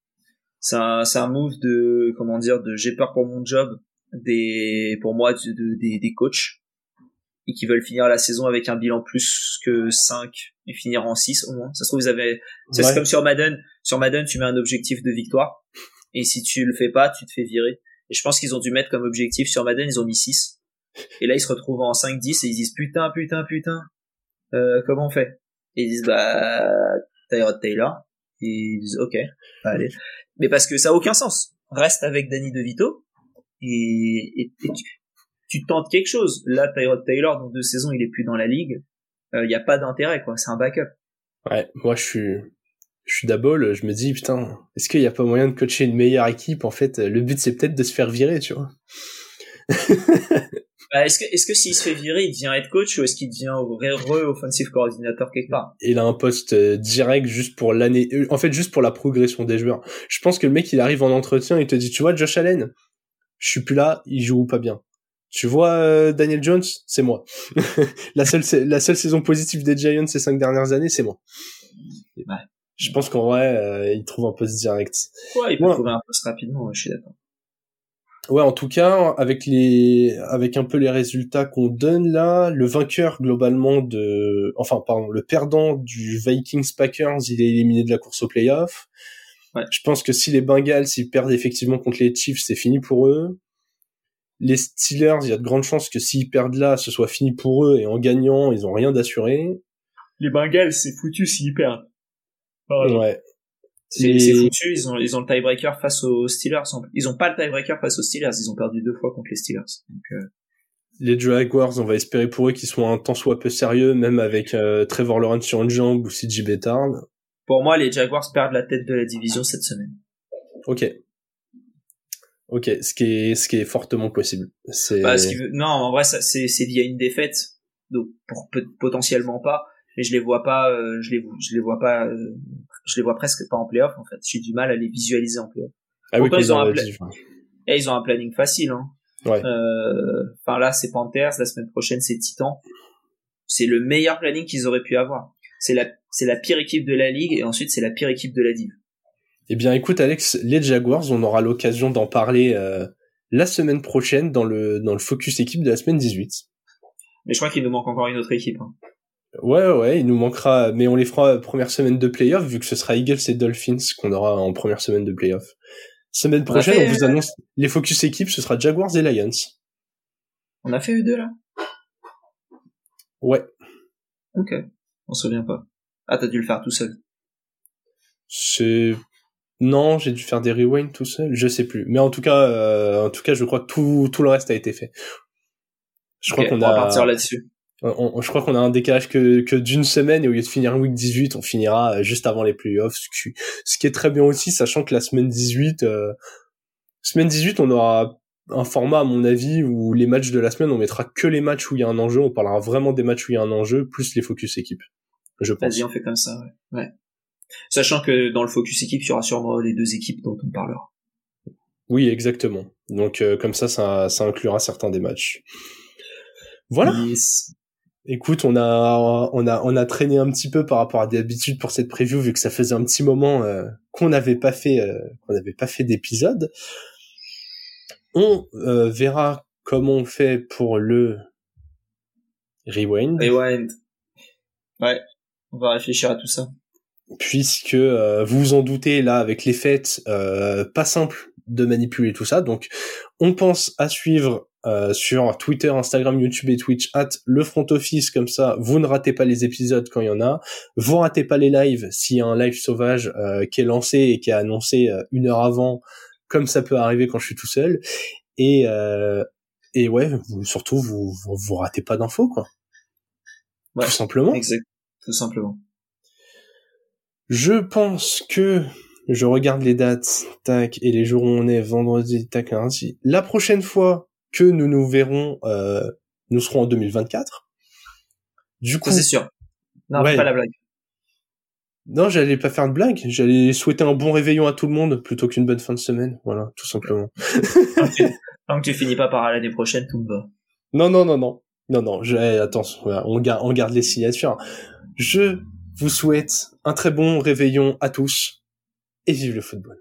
c'est un, c'est un move de comment dire de j'ai peur pour mon job des pour moi de, des, des coachs et qui veulent finir la saison avec un bilan plus que 5 et finir en 6 au moins. Ça se trouve vous avez c'est comme sur Madden, sur Madden tu mets un objectif de victoire et si tu le fais pas, tu te fais virer. Et je pense qu'ils ont dû mettre comme objectif sur Madden, ils ont mis 6. Et là, ils se retrouvent en 5-10 et ils disent putain, putain, putain, euh, comment on fait? Et ils disent bah Tyrod Taylor. Et ils disent ok, allez. Mais parce que ça a aucun sens. Reste avec Danny DeVito et, et, tu, tentes quelque chose. Là, Tyrod Taylor, dans deux saisons, il est plus dans la ligue. Il euh, n'y a pas d'intérêt, quoi. C'est un backup. Ouais, moi je suis je suis d'abord, je me dis putain, est-ce qu'il n'y a pas moyen de coacher une meilleure équipe En fait, le but c'est peut-être de se faire virer, tu vois. bah, est-ce que est-ce que s'il se fait virer, il devient head coach ou est-ce qu'il devient re-offensive coordinateur quelque part? Il a un poste euh, direct juste pour l'année, euh, en fait juste pour la progression des joueurs. Je pense que le mec il arrive en entretien, il te dit tu vois Josh Allen, je suis plus là, il joue pas bien. Tu vois euh, Daniel Jones, c'est moi. [laughs] la seule la seule saison positive des Giants ces cinq dernières années, c'est moi. Ouais. Je pense qu'en vrai, euh, il trouve un poste direct. Ouais, il peut trouver un poste rapidement, je suis d'accord. Ouais, en tout cas, avec les, avec un peu les résultats qu'on donne là, le vainqueur globalement de, enfin, pardon, le perdant du Vikings Packers, il est éliminé de la course au playoff. Ouais. Je pense que si les Bengals, s'ils perdent effectivement contre les Chiefs, c'est fini pour eux. Les Steelers, il y a de grandes chances que s'ils perdent là, ce soit fini pour eux et en gagnant, ils ont rien d'assuré. Les Bengals, c'est foutu s'ils perdent. Ouais. C'est foutu, ils ont, ils ont le tiebreaker face aux Steelers. Ils ont pas le tiebreaker face aux Steelers, ils ont perdu deux fois contre les Steelers. Donc, euh... Les Jaguars, on va espérer pour eux qu'ils soient un temps soit peu sérieux, même avec euh, Trevor Lawrence sur une jambe ou CJ Bettard. Pour moi, les Jaguars perdent la tête de la division cette semaine. Ok. Ok, ce qui est, ce qui est fortement possible. C'est. Bah, Non, en vrai, c'est, c'est via une défaite, donc pour potentiellement pas mais je les vois pas euh, je les je les vois pas euh, je les vois presque pas en playoff en fait. J'ai du mal à les visualiser en playoff. Ah oui, ils ont un et ils ont un planning facile hein. Ouais. euh, enfin là c'est Panthers la semaine prochaine c'est Titan c'est le meilleur planning qu'ils auraient pu avoir. C'est la c'est la pire équipe de la ligue et ensuite c'est la pire équipe de la div. Eh bien écoute Alex les Jaguars on aura l'occasion d'en parler euh, la semaine prochaine dans le dans le focus équipe de la semaine 18 mais je crois qu'il nous manque encore une autre équipe hein. Ouais, ouais, il nous manquera, mais on les fera première semaine de playoff, vu que ce sera Eagles et Dolphins qu'on aura en première semaine de playoff. Semaine prochaine, on, vous annonce les focus équipes, ce sera Jaguars et Lions. On a fait eux deux là? Ouais. Ok, on se souvient pas. Ah, t'as dû le faire tout seul. C'est non, j'ai dû faire des rewinds tout seul, je sais plus. Mais en tout cas, euh, en tout cas, je crois que tout tout le reste a été fait. Je crois qu'on a. On va partir là-dessus. Je crois qu'on a un décalage que, que d'une semaine et au lieu de finir week 18, on finira juste avant les playoffs, ce qui est très bien aussi, sachant que la semaine 18, euh, semaine 18, on aura un format à mon avis où les matchs de la semaine, on mettra que les matchs où il y a un enjeu, on parlera vraiment des matchs où il y a un enjeu, plus les focus équipe. Je pense. Vas-y, on fait comme ça, ouais. ouais. Sachant que dans le focus équipe, il y aura sûrement les deux équipes dont on parlera. Oui, exactement. Donc euh, comme ça, ça, ça inclura certains des matchs. Voilà. Écoute, on a on a on a traîné un petit peu par rapport à des habitudes pour cette preview vu que ça faisait un petit moment euh, qu'on n'avait pas fait euh, qu'on n'avait pas fait d'épisode. On euh, verra comment on fait pour le rewind. Rewind. Ouais, on va réfléchir à tout ça. Puisque vous vous en doutez là avec les fêtes, pas simple de manipuler tout ça. Donc, on pense à suivre euh, sur Twitter, Instagram, YouTube et Twitch at le front office comme ça vous ne ratez pas les épisodes quand il y en a. Vous ratez pas les lives s'il y a un live sauvage euh, qui est lancé et qui est annoncé euh, une heure avant comme ça peut arriver quand je suis tout seul. Et et ouais vous, surtout vous, vous, ratez pas d'infos quoi. Tout simplement. exact tout simplement. Je pense que je regarde les dates, tac, et les jours où on est, vendredi, tac, lundi. La prochaine fois que nous nous verrons, euh, nous serons en 2024. Du coup, c'est sûr. Non, pas la blague. Non, j'allais pas faire de blague. J'allais souhaiter un bon réveillon à tout le monde plutôt qu'une bonne fin de semaine. Voilà, tout simplement. Tant que tu [laughs] finis pas par l'année prochaine, tout me va. Non, non, non, non. Non, non, je, eh, attention, on garde, on garde les signatures. Je vous souhaite un très bon réveillon à tous et vive le football.